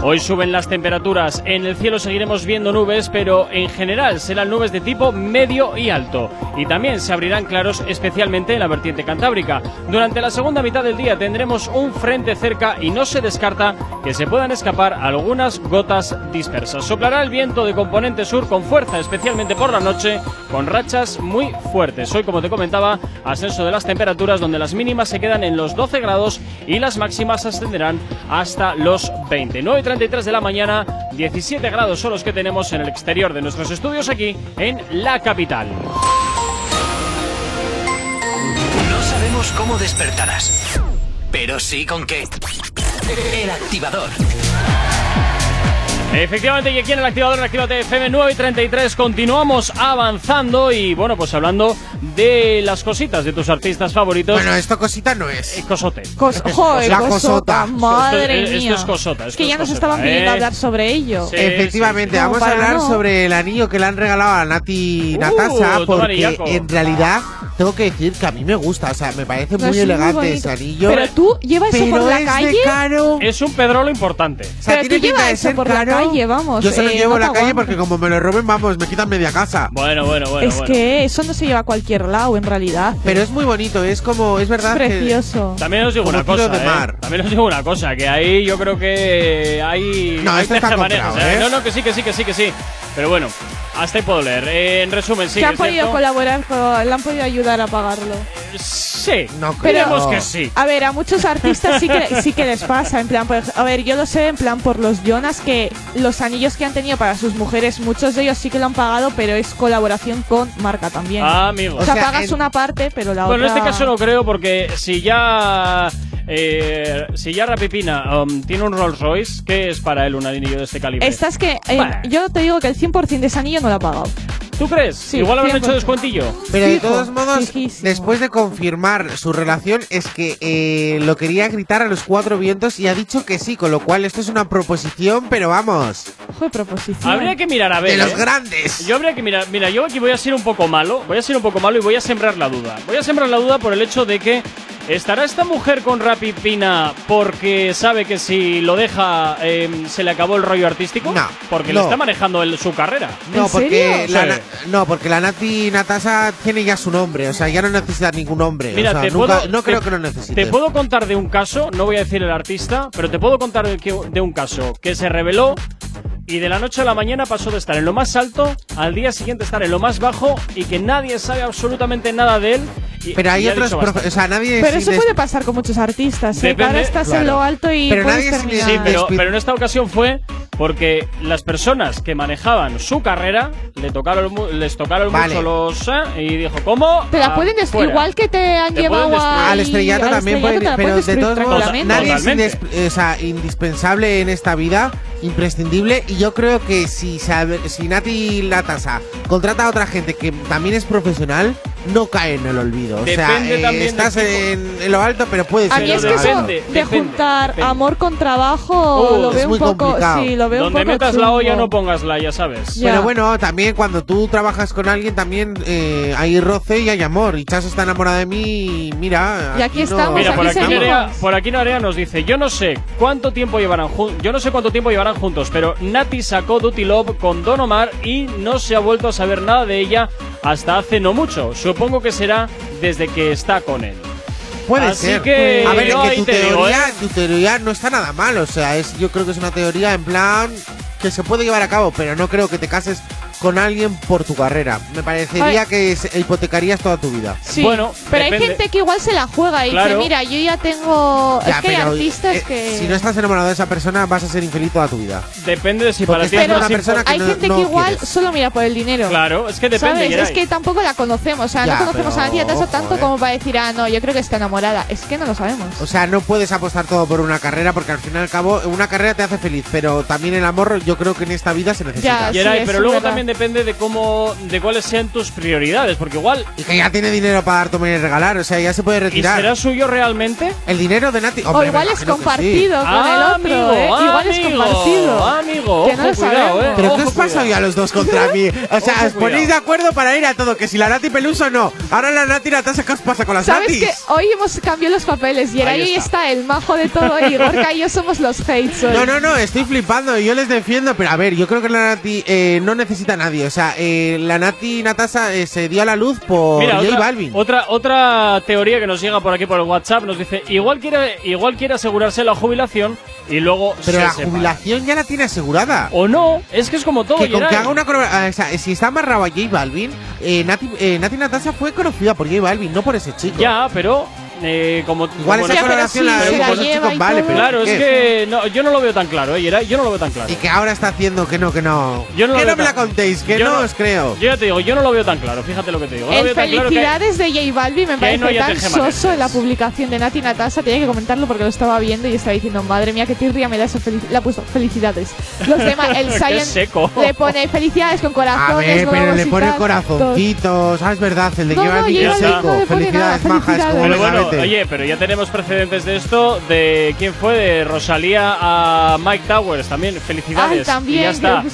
Hoy suben las temperaturas. En el cielo seguiremos viendo nubes, pero en general serán nubes de tipo medio y alto. Y también se abrirán claros, especialmente en la vertiente cantábrica. Durante la segunda mitad del día tendremos un frente cerca y no se descarta que se puedan escapar algunas gotas dispersas. Soplará el viento de componente sur con fuerza, especialmente por la noche, con rachas muy fuertes. Hoy, como te comentaba, ascenso de las temperaturas donde las mínimas se quedan en los 12 grados y las máximas ascenderán hasta los 20. 9 y 33 de la mañana, 17 grados son los que tenemos en el exterior de nuestros estudios aquí en la capital. No sabemos cómo despertarás. Pero sí con qué. El activador. Efectivamente, y aquí en el activador en Actívate FM 9 y 33 continuamos avanzando y bueno, pues hablando de las cositas de tus artistas favoritos. Bueno, esto cosita no es. Eh, cosote. Cos Joder, La cosota, cosota. madre Esto- mía. esto es cosota, Es esto que es ya nos cosota, estaban pidiendo ¿eh? hablar sobre ello. Sí, Efectivamente, sí, sí. vamos a hablar no. sobre el anillo que le han regalado a Nati Uh, Natasa, toma porque en realidad tengo que decir que a mí me gusta, o sea, me parece muy es elegante bonito. ese anillo. Pero tú llevas eso por la es calle. de caro. Es un pedrolo importante. O sea, Pero tú pinta llevas de ser por la calle, vamos. Yo se lo eh, llevo no a la calle porque como me lo roben, vamos, me quitan media casa. Bueno, bueno, bueno. es bueno. que eso no se lleva a cualquier lado, en realidad. Pero es muy bonito, es como, es verdad Es que precioso. También os digo Como una cosa, de ¿eh? mar. También os digo una cosa, que ahí yo creo que hay... No, hay esto está comprado, ¿eh? No, no, que sí, que sí, que sí, que sí. Pero bueno, hasta ahí puedo leer. Eh, en resumen, sí, que han es podido cierto. colaborar, con- le han podido ayudar a pagarlo. Sí, no Pero- creemos que sí. A ver, a muchos artistas sí que, sí que les pasa, en plan, ej- a ver, yo lo sé, en plan, por los Jonas, que los anillos que han tenido para sus mujeres, muchos de ellos sí que lo han pagado, pero es colaboración con marca también. Ah, amigo. o sea, O sea, pagas en- una parte, pero la Bueno, en otra... este caso no creo porque si ya eh, si ya Rapipina um, tiene un Rolls Royce, ¿qué es para él un anillo de este calibre? Esta es que, eh, yo te digo que el 100% de ese anillo no lo ha pagado. ¿Tú crees? Sí, Igual habrán 100%. hecho descuentillo. Pero de todos modos, fijísimo. después de confirmar su relación, es que eh, lo quería gritar a los cuatro vientos y ha dicho que sí, con lo cual esto es una proposición, pero vamos, Ojo de proposición. Habría que mirar a ver. de los ¿eh? grandes. Yo habría que mirar. Mira, yo aquí voy a ser un poco malo. Voy a ser un poco malo y voy a sembrar la duda. Voy a sembrar la duda por el hecho de que. ¿Estará esta mujer con Rapipina porque sabe que si lo deja eh, se le acabó el rollo artístico? No, Porque no. le está manejando su carrera. No, ¿En porque serio? la, Sí. No, porque la Nati Natasa tiene ya su nombre, o sea, ya no necesita ningún nombre. Mira, o sea, te nunca- puedo, no te- creo que lo necesite. Te puedo contar de un caso, no voy a decir el artista, pero te puedo contar de, que- de un caso que se reveló y de la noche a la mañana pasó de estar en lo más alto al día siguiente estar en lo más bajo y que nadie sabe absolutamente nada de él. Pero hay otros, o sea, nadie Pero eso puede pasar con muchos artistas, ¿eh? Depende- ahora estás en lo alto y Pero puedes nadie. Sí, pero, en esta ocasión fue porque las personas que manejaban su carrera le tocaron les tocaron Vale. mucho los eh, y dijo ¿cómo? Te la Ah, pueden destruir, fuera. igual que te han Te llevado a... al estrellato también pero de todos modos nadie es Totalmente. indes- o sea, indispensable en esta vida, imprescindible y yo creo que si sabe- si Nati Latasa contrata a otra gente que también es profesional, no cae en el olvido. O sea, Depende eh, también de estás en, en lo alto, pero puede ser. A mí es que eso de juntar amor con trabajo Uh, lo es veo muy un poco. complicado. Sí, lo veo Donde un poco metas la olla chungo. no pongasla, ya sabes. Ya. Pero bueno, también cuando tú trabajas con alguien, también eh, hay roce y hay amor. Y Chas está enamorada de mí y mira. Y aquí no- estamos, Mira, por aquí aquí, seguimos. Nerea, por aquí Nerea nos dice, yo no sé cuánto tiempo llevarán juntos, yo no sé cuánto tiempo llevarán juntos, pero Nati sacó Duty Love con Don Omar y no se ha vuelto a saber nada de ella hasta hace no mucho. Supongo que será desde que está con él. Puede Así ser. que a ver, yo es que tu te digo, teoría, ¿eh? tu teoría no está nada mal. O sea, es, yo creo que es una teoría en plan que se puede llevar a cabo, pero no creo que te cases con alguien por tu carrera. Me parecería que se- hipotecarías toda tu vida. Sí, Bueno, pero hay gente que igual se la juega y Claro. dice, mira, yo ya tengo... Ya, es que hay artistas eh, que... Si no estás enamorado de esa persona, vas a ser infeliz toda tu vida. Depende de si Porque para ti es una persona que hay no- gente no que igual quieres. solo mira por el dinero. Claro, es que depende. Es que tampoco la conocemos. O sea, Ya, no conocemos pero a Nadia Tasa ojo, tanto eh. como para decir, ah, no, yo creo que está enamorada. Es que no lo sabemos. O sea, no puedes apostar todo por una carrera porque al fin y al cabo una carrera te hace feliz, pero también el amor yo creo que en esta vida se necesita. Ya, pero luego verdad. también depende de cómo, de cuáles sean tus prioridades, porque igual Y que ya tiene dinero para dar, tomar y regalar, o sea, ya se puede ¿y retirar. será suyo realmente? El dinero de Nati. o igual es sí. compartido con Ah, el otro, amigo, ¿eh? Igual es compartido. Amigo, Que no ojo, cuidado, eh. ¿Pero Ojo, qué os pasa hoy a los dos contra mí? O sea, Ojo, os ponéis cuidado. de acuerdo para ir a todo, que si la Nati Peluso no. Ahora la Nati Natasa, ¿qué os pasa con las ¿Sabes Natis? que hoy hemos cambiado los papeles y Ahí ahí está. está. el majo de todo y Gorka y yo somos los hates hoy. No, no, no, estoy flipando y yo les defiendo, pero a ver, yo creo que la Nati eh, no necesita a nadie. O sea, eh, la Nati Natasa eh, se dio a la luz por Mira, J otra, Balvin. otra otra teoría que nos llega por aquí por el WhatsApp nos dice igual quiere igual quiere asegurarse la jubilación y luego Pero se la separa. jubilación ya la tiene asegurada. o no es que es como todo que con Geray. que haga una corona- o sea, si está amarrado a J Balvin, eh, Nati, eh, Nati Natasha fue conocida por J Balvin, no por ese chico. ya pero eh, como Igual como esa no- coloración sí, la chicos, vale, pero claro es que no, yo no lo veo tan claro eh, yo no lo veo tan claro Y que ahora está haciendo que no, que no. Yo no que no me la contéis, que yo no, no- os creo. yo ya te digo yo no lo veo tan claro fíjate lo que te digo no tan claro que- felicidades de J Balvin me parece tan soso en la publicación de Nati Natasa. Tenía que comentarlo porque lo estaba viendo y estaba diciendo, madre mía, qué tirria me da esa. Le ha puesto felicidades. Los demás, el Science seco. le pone felicidades con A corazones. ver, pero le pone corazoncitos. Ah, es verdad, el de J J es seco. Felicidades, majas, como bueno, oye, pero ya tenemos precedentes de esto. ¿De quién fue? De Rosalía a Mike Towers también. Felicidades. Ay, también, y ya está.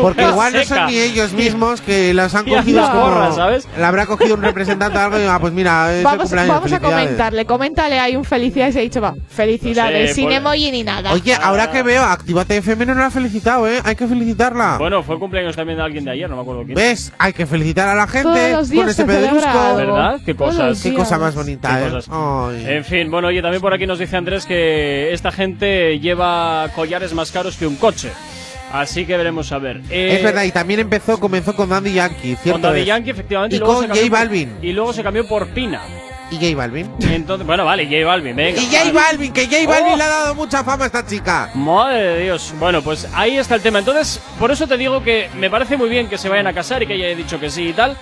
Porque igual no son ni ellos mismos que los han cogido las como. gorras, ¿sabes? Le habrá cogido un representante o algo y ah, pues mira, Vamos, a comentarle, coméntale ahí un felicidades y ha dicho, va, felicidades, No sé, sin por- emoji ni nada. Oye, ahora que veo, Actívate FM no la ha felicitado, ¿eh? Hay que felicitarla. Bueno, fue cumpleaños también de alguien de ayer, no me acuerdo quién. ¿Ves? Hay que felicitar a la gente Todos los días con celebra pedrusco. ¿Verdad? Qué cosas. Qué cosa más bonita, Qué ¿eh? Ay. En fin, bueno, oye, también por aquí nos dice Andrés que esta gente lleva collares más caros que un coche. Así que veremos a ver. Eh, Es verdad, y también empezó, comenzó con Dandy Yankee, ¿cierto? Con Daddy es? Yankee, efectivamente. Y luego con se cambió J por- Balvin. Y luego se cambió por Pina. Y J Balvin. Entonces, bueno, vale, J Balvin, venga. Y J. Balvin, que J Balvin Oh. le ha dado mucha fama a esta chica. Madre de Dios. Bueno, pues ahí está el tema. Entonces, por eso te digo que me parece muy bien que se vayan a casar y que haya dicho que sí y tal.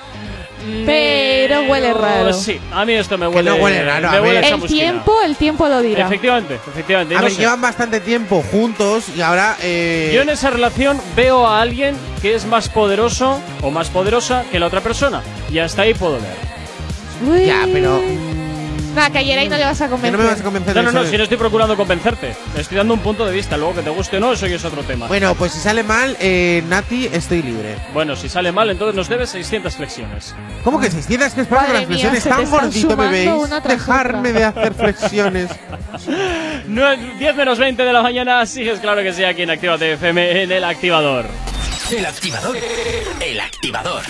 Pero huele raro. Sí, a mí esto me Que huele. no huele raro, me a huele ver. a El chamusquina. tiempo, el tiempo lo dirá. Efectivamente, efectivamente. A no ver, sé. llevan bastante tiempo juntos y ahora. Eh, Yo en esa relación veo a alguien que es más poderoso o más poderosa que la otra persona. Y hasta ahí puedo ver. Uy. Ya, pero. Nada, que ayer ahí no le vas a Que convencer. no me vas a convencer No, no, no, si no estoy procurando convencerte. Estoy dando un punto de vista. Luego que te guste o no, eso ya es otro tema. Bueno, pues si sale mal, eh, Nati, estoy libre. Bueno, si sale mal, entonces nos debes 600 flexiones. ¿Cómo que 600 que es para las flexiones? te Tan están gordito me veis. Dejarme de hacer flexiones. 10 menos 20 de la mañana, sigues claro que sí aquí en Actívate FM en el activador. El activador. El activador.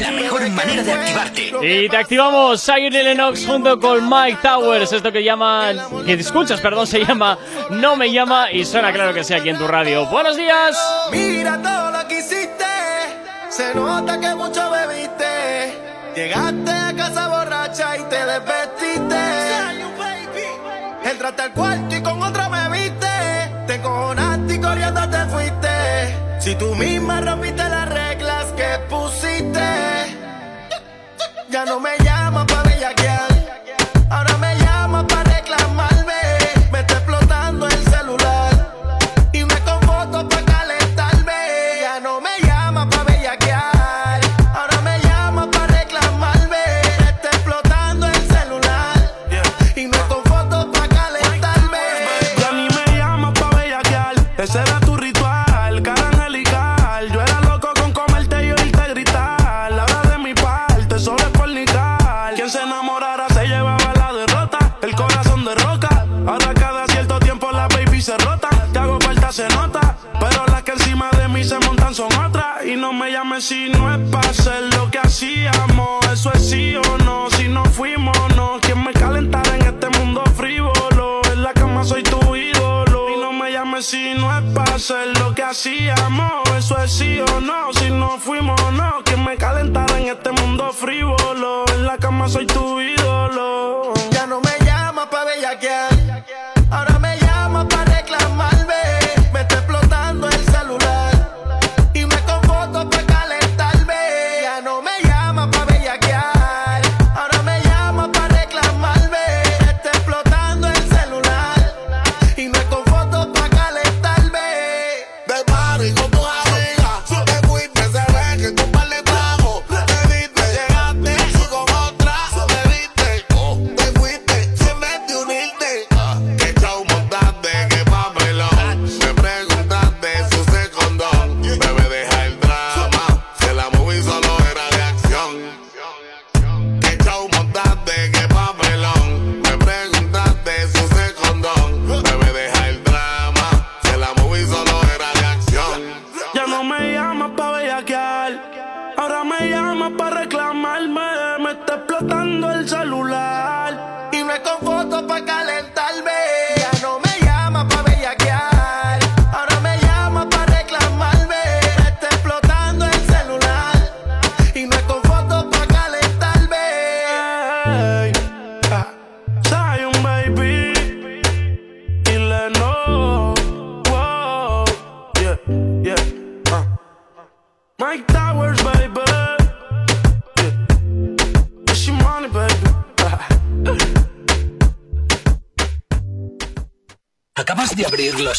La mejor manera de activarte. Y te activamos y Lennox junto con Mike Towers. Esto que llaman. Que escuchas, perdón, se llama No me llama y suena claro que sí aquí en tu radio. ¡Buenos días! Mira todo lo que hiciste, se nota que mucho bebiste. Llegaste a casa borracha y te desvestiste. Entraste al cuarto y con otra me viste. Te encojonaste y corriendo te fuiste. Si tú misma rompiste las Ya no me llamas si no es para hacer lo que hacíamos. Eso es sí o no, si no fuimos no. Quien me calentara en este mundo frívolo. En la cama soy tu ídolo.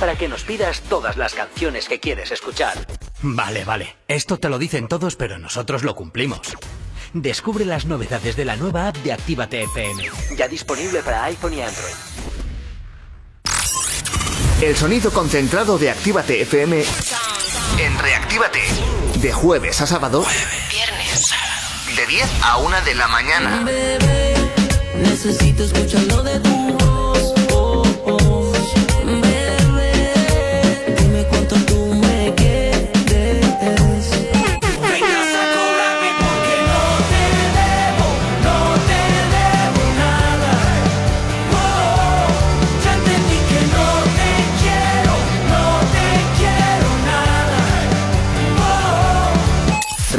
Para que nos pidas todas las canciones que quieres escuchar. Vale, vale. Esto te lo dicen todos, pero nosotros lo cumplimos. Descubre las novedades de la nueva app de Actívate FM. Ya disponible para iPhone y Android. El sonido concentrado de Actívate FM en Reactívate. De jueves a sábado. Viernes, De 10 a 1 de la mañana. Bebé, necesito escucharlo de tu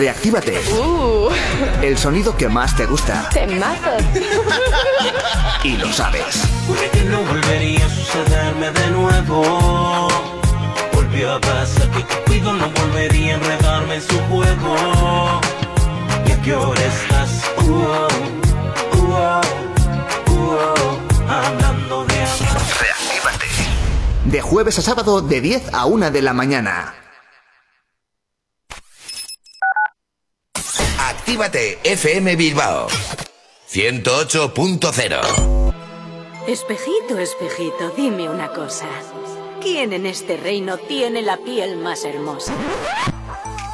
Reactívate. El sonido que más te gusta. Temazos. Y lo sabes. Juré que no volvería a sucederme de nuevo. Volvió a pasar que Cupido no volvería a enredarme en su juego. ¿Y a qué hora estás? Uh, oh, uh, oh, uh, oh, hablando de amor. Reactívate. De jueves a sábado de 10 a 1 de la mañana. Actívate FM Bilbao 108.0 Espejito, espejito, dime una cosa. ¿Quién en este reino tiene la piel más hermosa?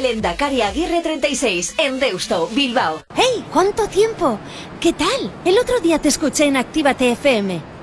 Lendakari Aguirre 36, en Deusto, Bilbao. ¡Hey! ¿Cuánto tiempo? ¿Qué tal? El otro día te escuché en Actívate FM.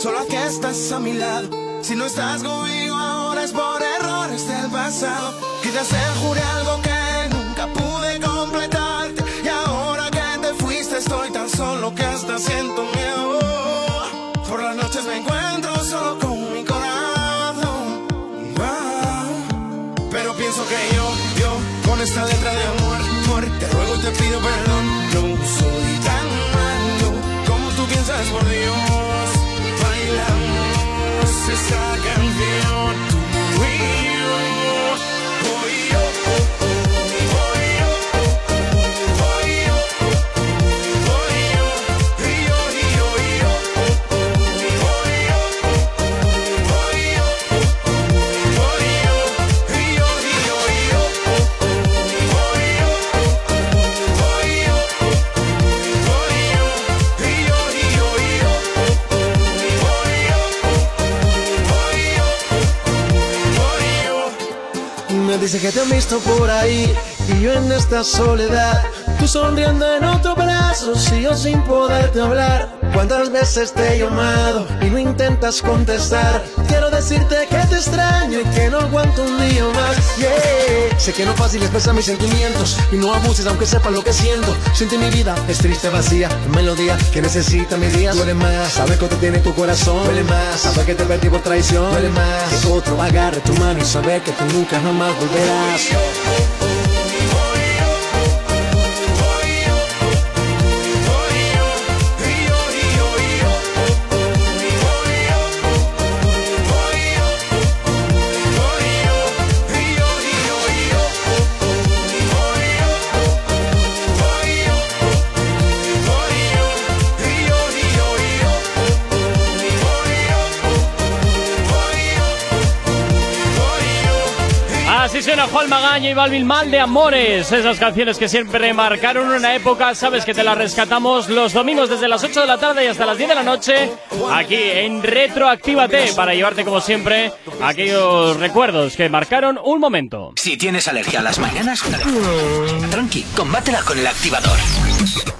Solo que estás a mi lado. Si no estás conmigo ahora es por errores del pasado. Quizás te juré algo que nunca pude completarte. Y ahora que te fuiste estoy tan solo que hasta siento miedo. Por las noches me encuentro solo con mi corazón. Pero pienso que yo, yo, con esta letra de dice que te han visto por ahí y yo en esta soledad. Tú sonriendo en otro brazo, yo sin poderte hablar. ¿Cuántas veces te he llamado y no intentas contestar? Quiero decirte que te extraño y que no aguanto un día más. Sé que no es fácil expresar mis sentimientos y no abuses aunque sepas lo que siento. Siente mi vida, es triste, vacía, melodía que necesita mis días. Duele más, sabes te tiene tu corazón. Duele más, sabes que te perdí por traición. Duele más, que otro agarre tu mano y saber que tú nunca jamás volverás. Así suena Juan Magaña y Balvin Mal de Amores. Esas canciones que siempre marcaron una época. Sabes que te las rescatamos los domingos desde las 8 de la tarde y hasta las 10 de la noche. Aquí en Retroactívate. Para llevarte, como siempre, aquellos recuerdos que marcaron un momento. Si tienes alergia a las mañanas, tranqui, combátela con el activador.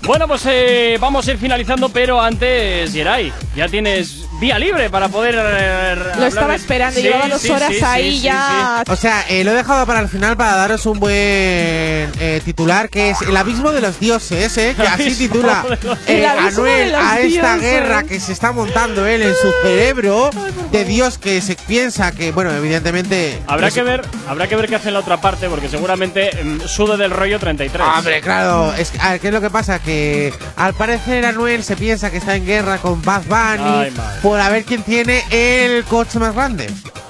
Bueno, pues eh, vamos a ir finalizando, pero antes, Yeray, ya tienes vía libre para poder. eh, Lo estaba de- esperando, Sí, llevaba dos sí, horas sí, sí, ahí sí, ya. O sea, eh, lo he dejado para el final para daros un buen eh, titular que es El abismo de los dioses, ¿eh? que así titula eh, Anuel a esta dioses. guerra que se está montando él en su cerebro de Dios que se piensa que, bueno, evidentemente. Habrá es- que ver, habrá que ver qué hace en la otra parte, porque seguramente mm, sude del rollo 33. Hombre, claro, es, que- a ver, ¿qué es lo que pasa? Que al parecer Anuel se piensa que está en guerra con Bad Bunny Ay. Por a ver quién tiene el coche más grande.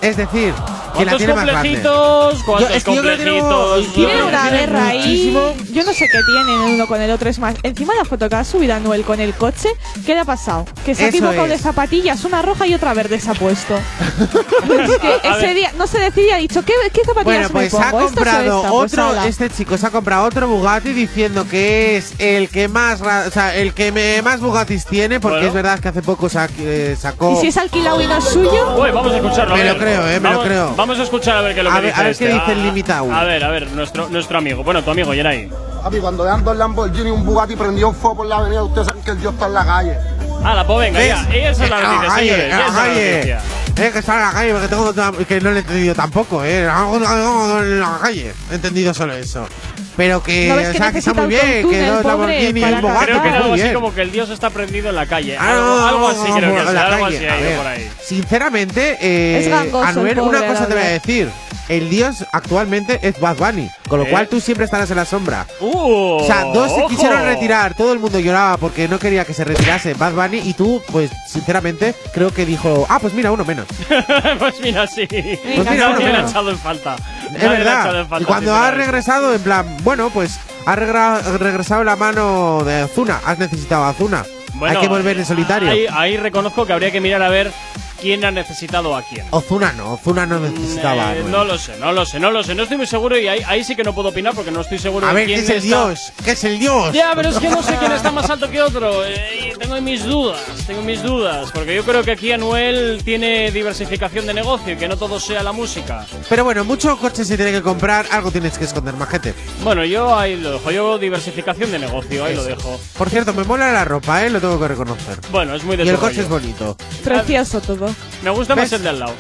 Es decir, ¿Quién la ¿Cuántos tiene más grande? Yo- es que yo creo que no-? Tienen una guerra ahí. Yo no sé qué tienen el uno con el otro. Es más, encima de la foto que ha subido Anuel con el coche, ¿qué le ha pasado? Que se ha Eso equivocado es. de zapatillas, una roja y otra verde se ha puesto. es que A ese ver. día no se decidía, ha dicho, ¿qué, qué zapatillas Bueno, pues me ha pongo? ¿Estas o comprado esta? Pues otro, ala. este chico se ha comprado otro Bugatti diciendo que es el que más, ra- o sea, el que me- más Bugattis tiene, porque Bueno. es verdad que hace poco sa- eh, sacó. ¿Y si es alquilado y no es suyo? Uy, vamos a escucharlo. a Me lo ver. creo, eh, me lo Vamos- creo. Vamos a escuchar a ver qué es lo A que ver- dice a ver este. qué dice el Ah, limitado. A ver, a ver, nuestro, nuestro amigo. Bueno, tu amigo, Yenay. Papi, cuando vean dos Lamborghini y un Bugatti prendido en fuego por la avenida, ustedes saben que el Dios está en la calle. Ah, la pues venga, ¿Ves? ya. Y esa es la Eh, noticia, señores. esa la es la noticia. Eh, que está en la calle, porque tengo que no lo he entendido tampoco, eh. En la calle. He entendido solo eso. Pero que, ¿No o sea, que está muy bien, que el dos pobre Lamborghini y un Bugatti, Creo que algo así como que el dios está prendido en la calle. Ah, algo, así creo que es. Algo así ha ido por ahí. Sinceramente, eh, Es gangoso el Anuel, pobre, una cosa te voy a decir. El dios actualmente es Bad Bunny, con lo ¿Eh? cual tú siempre estarás en la sombra. Uh, O sea, dos se ojo. quisieron retirar, todo el mundo lloraba porque no quería que se retirase Bad Bunny y tú, pues, sinceramente, creo que dijo, ah, pues mira, uno menos. pues mira, sí. Pues mira, uno menos. echado en falta. Es en verdad. falta, Y cuando ha regresado, en plan, bueno, pues ha regresado la mano de Azuna. Has necesitado a Azuna. Bueno, Hay que volver en solitario. Ahí, ahí reconozco que habría que mirar a ver quién ha necesitado a quién. Ozuna no, Ozuna no necesitaba. a Eh, Anuel. no lo sé, no lo sé, no lo sé. No estoy muy seguro y ahí, ahí sí que no puedo opinar porque no estoy seguro a de ver, quién ¿qué es el está- dios? ¿Qué es el dios? Ya, pero es que no sé quién está más alto que otro. eh, tengo mis dudas, tengo mis dudas. Porque yo creo que aquí Anuel tiene diversificación de negocio y que no todo sea la música. Pero bueno, muchos coches se tienen que comprar, algo tienes que esconder, majete. Bueno, yo ahí lo dejo. Yo diversificación de negocio, ahí lo dejo. Por cierto, me mola la ropa, ¿eh? Lo tengo que reconocer. Bueno, es muy de Y el coche rollo. es bonito. Precioso todo. Me gusta más ¿Ves? el de al lado.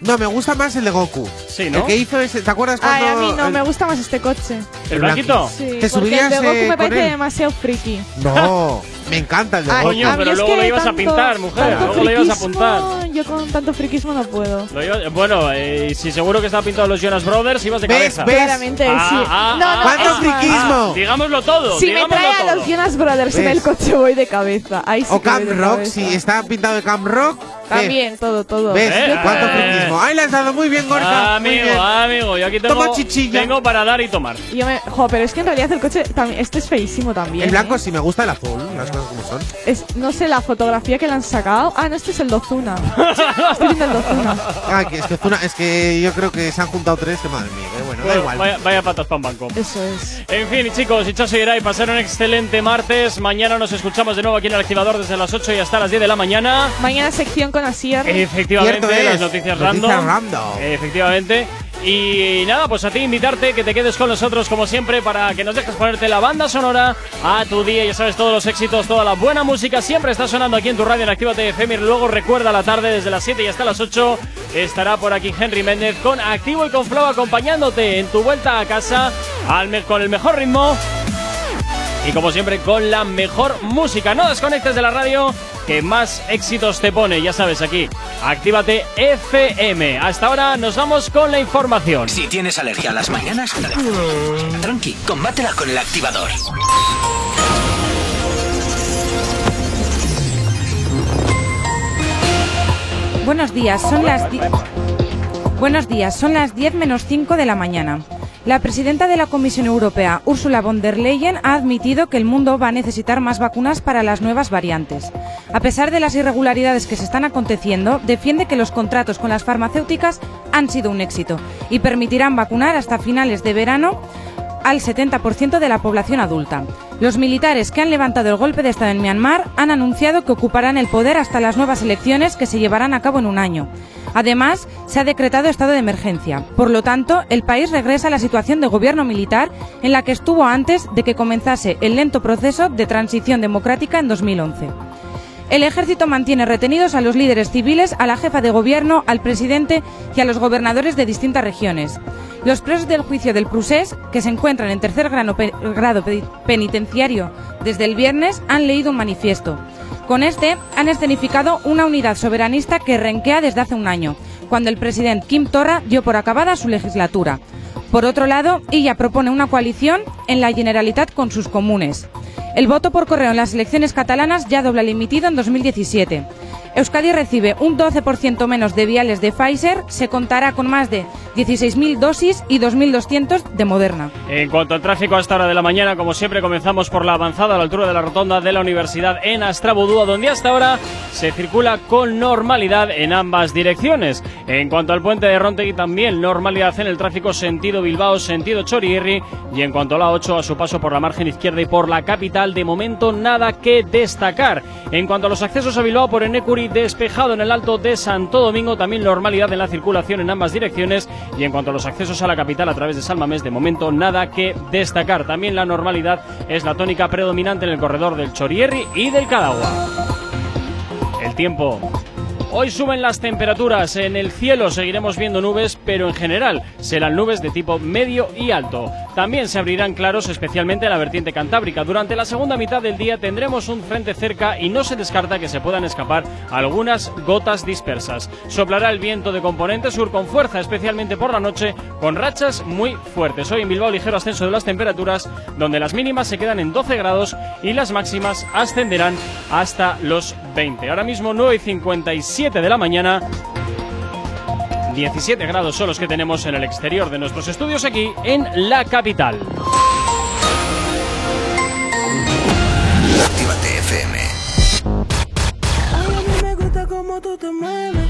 No, me gusta más el de Goku. Sí, ¿no? El que hizo ese, ¿te acuerdas Ay, cuando a mí no, el- me gusta más este coche. ¿El blanquito? Sí, ¿Te porque subirías, el de Goku eh, me parece él? demasiado friki. No, me encanta el de Ay, Goku. Coño, a pero luego lo ibas a pintar, mujer. Luego lo ibas a apuntar. Yo con tanto friquismo no puedo. Lo iba- bueno, eh, si seguro que estaba pintado los Jonas Brothers, ibas de ¿Ves? cabeza. ¿Ves? Claramente Ah, sí. ah, no, ah, no, ¿Cuánto es más. friquismo? Digámoslo todo. Si me digámoslo trae a todo. los Jonas Brothers en ¿Ves? el coche voy de cabeza. Ahí sí O Camp Rock, si está pintado de Camp Rock. También, todo, todo. ¿Ves? Eh, ¿Cuánto eh. friquismo? Ahí le has dado muy bien, Gorka. muy amigo, bien. amigo, yo aquí tengo, Toma chichilla. tengo para dar y tomar. Yo me, jo, pero es que en realidad el coche también, este es feísimo también. El blanco ¿eh? sí me gusta, el azul, las cosas como son. Es, no sé, la fotografía que le han sacado. Ah, no, este es el Dozuna. Estoy viendo el Dozuna. Ah, que es que es que yo creo que se han juntado tres, que madre mía, eh, bueno, da Bueno, igual. Vaya, vaya patas para un banco. Eso es. En fin, chicos, y Irai, pasar un excelente martes. Mañana nos escuchamos de nuevo aquí en el activador desde las 8 y hasta las 10 de la mañana. Mañana sección con Asier. Efectivamente, Cierto es. las noticias Noticias random. random. Efectivamente. Y nada, pues a ti invitarte que te quedes con nosotros como siempre para que nos dejes ponerte la banda sonora a tu día. Ya sabes, todos los éxitos, toda la buena música siempre está sonando aquí en tu radio en Actívate FM. Y luego recuerda la tarde desde las 7 y hasta las 8 estará por aquí Henry Méndez con Activo y con Flow acompañándote en tu vuelta a casa al me- con el mejor ritmo y como siempre con la mejor música. No desconectes de la radio, que más éxitos te pone, ya sabes, aquí. Actívate FM. Hasta ahora nos vamos con la información. Si tienes alergia a las mañanas, tranqui, combátela con el activador. Buenos días, son las Buenos días, son las 10 menos 5 de la mañana. La presidenta de la Comisión Europea, Ursula von der Leyen, ha admitido que el mundo va a necesitar más vacunas para las nuevas variantes. A pesar de las irregularidades que se están aconteciendo, defiende que los contratos con las farmacéuticas han sido un éxito y permitirán vacunar hasta finales de verano al 70% de la población adulta. Los militares que han levantado el golpe de Estado en Myanmar han anunciado que ocuparán el poder hasta las nuevas elecciones que se llevarán a cabo en un año. Además, se ha decretado estado de emergencia. Por lo tanto, el país regresa a la situación de gobierno militar en la que estuvo antes de que comenzase el lento proceso de transición democrática en 2011. El ejército mantiene retenidos a los líderes civiles, a la jefa de gobierno, al presidente y a los gobernadores de distintas regiones. Los presos del juicio del Prusés, que se encuentran en tercer grado pe- penitenciario desde el viernes, han leído un manifiesto. Con este han escenificado una unidad soberanista que renquea desde hace un año, cuando el presidente Kim Torra dio por acabada su legislatura. Por otro lado, ella propone una coalición en la Generalitat con sus comunes. El voto por correo en las elecciones catalanas ya dobla el emitido en 2017. Euskadi recibe un 12% menos de viales de Pfizer, se contará con más de 16.000 dosis y 2.200 de Moderna. En cuanto al tráfico a esta hora de la mañana, como siempre, comenzamos por la avanzada a la altura de la rotonda de la Universidad en Astrabudúa, donde hasta ahora se circula con normalidad en ambas direcciones. En cuanto al puente de Rontegui, también normalidad en el tráfico sentido Bilbao, sentido Chorierri. Y en cuanto a la 8, a su paso por la margen izquierda y por la capital, de momento nada que destacar. En cuanto a los accesos a Bilbao por Enecuri, despejado en el alto de Santo Domingo, también normalidad en la circulación en ambas direcciones. Y en cuanto a los accesos a la capital a través de Salmamés, de momento nada que destacar. También la normalidad es la tónica predominante en el corredor del Chorierri y del Cadagua. El tiempo. Hoy suben las temperaturas. En el cielo seguiremos viendo nubes, pero en general serán nubes de tipo medio y alto. También se abrirán claros, especialmente en la vertiente cantábrica. Durante la segunda mitad del día tendremos un frente cerca y no se descarta que se puedan escapar algunas gotas dispersas. Soplará el viento de componente sur con fuerza, especialmente por la noche, con rachas muy fuertes. Hoy en Bilbao ligero ascenso de las temperaturas, donde las mínimas se quedan en 12 grados y las máximas ascenderán hasta los 20. Ahora mismo 9 y 57 7 de la mañana. 17 grados son los que tenemos en el exterior de nuestros estudios aquí en la capital. Actívate FM. Ay, a mí me gusta cómo tú te mueves.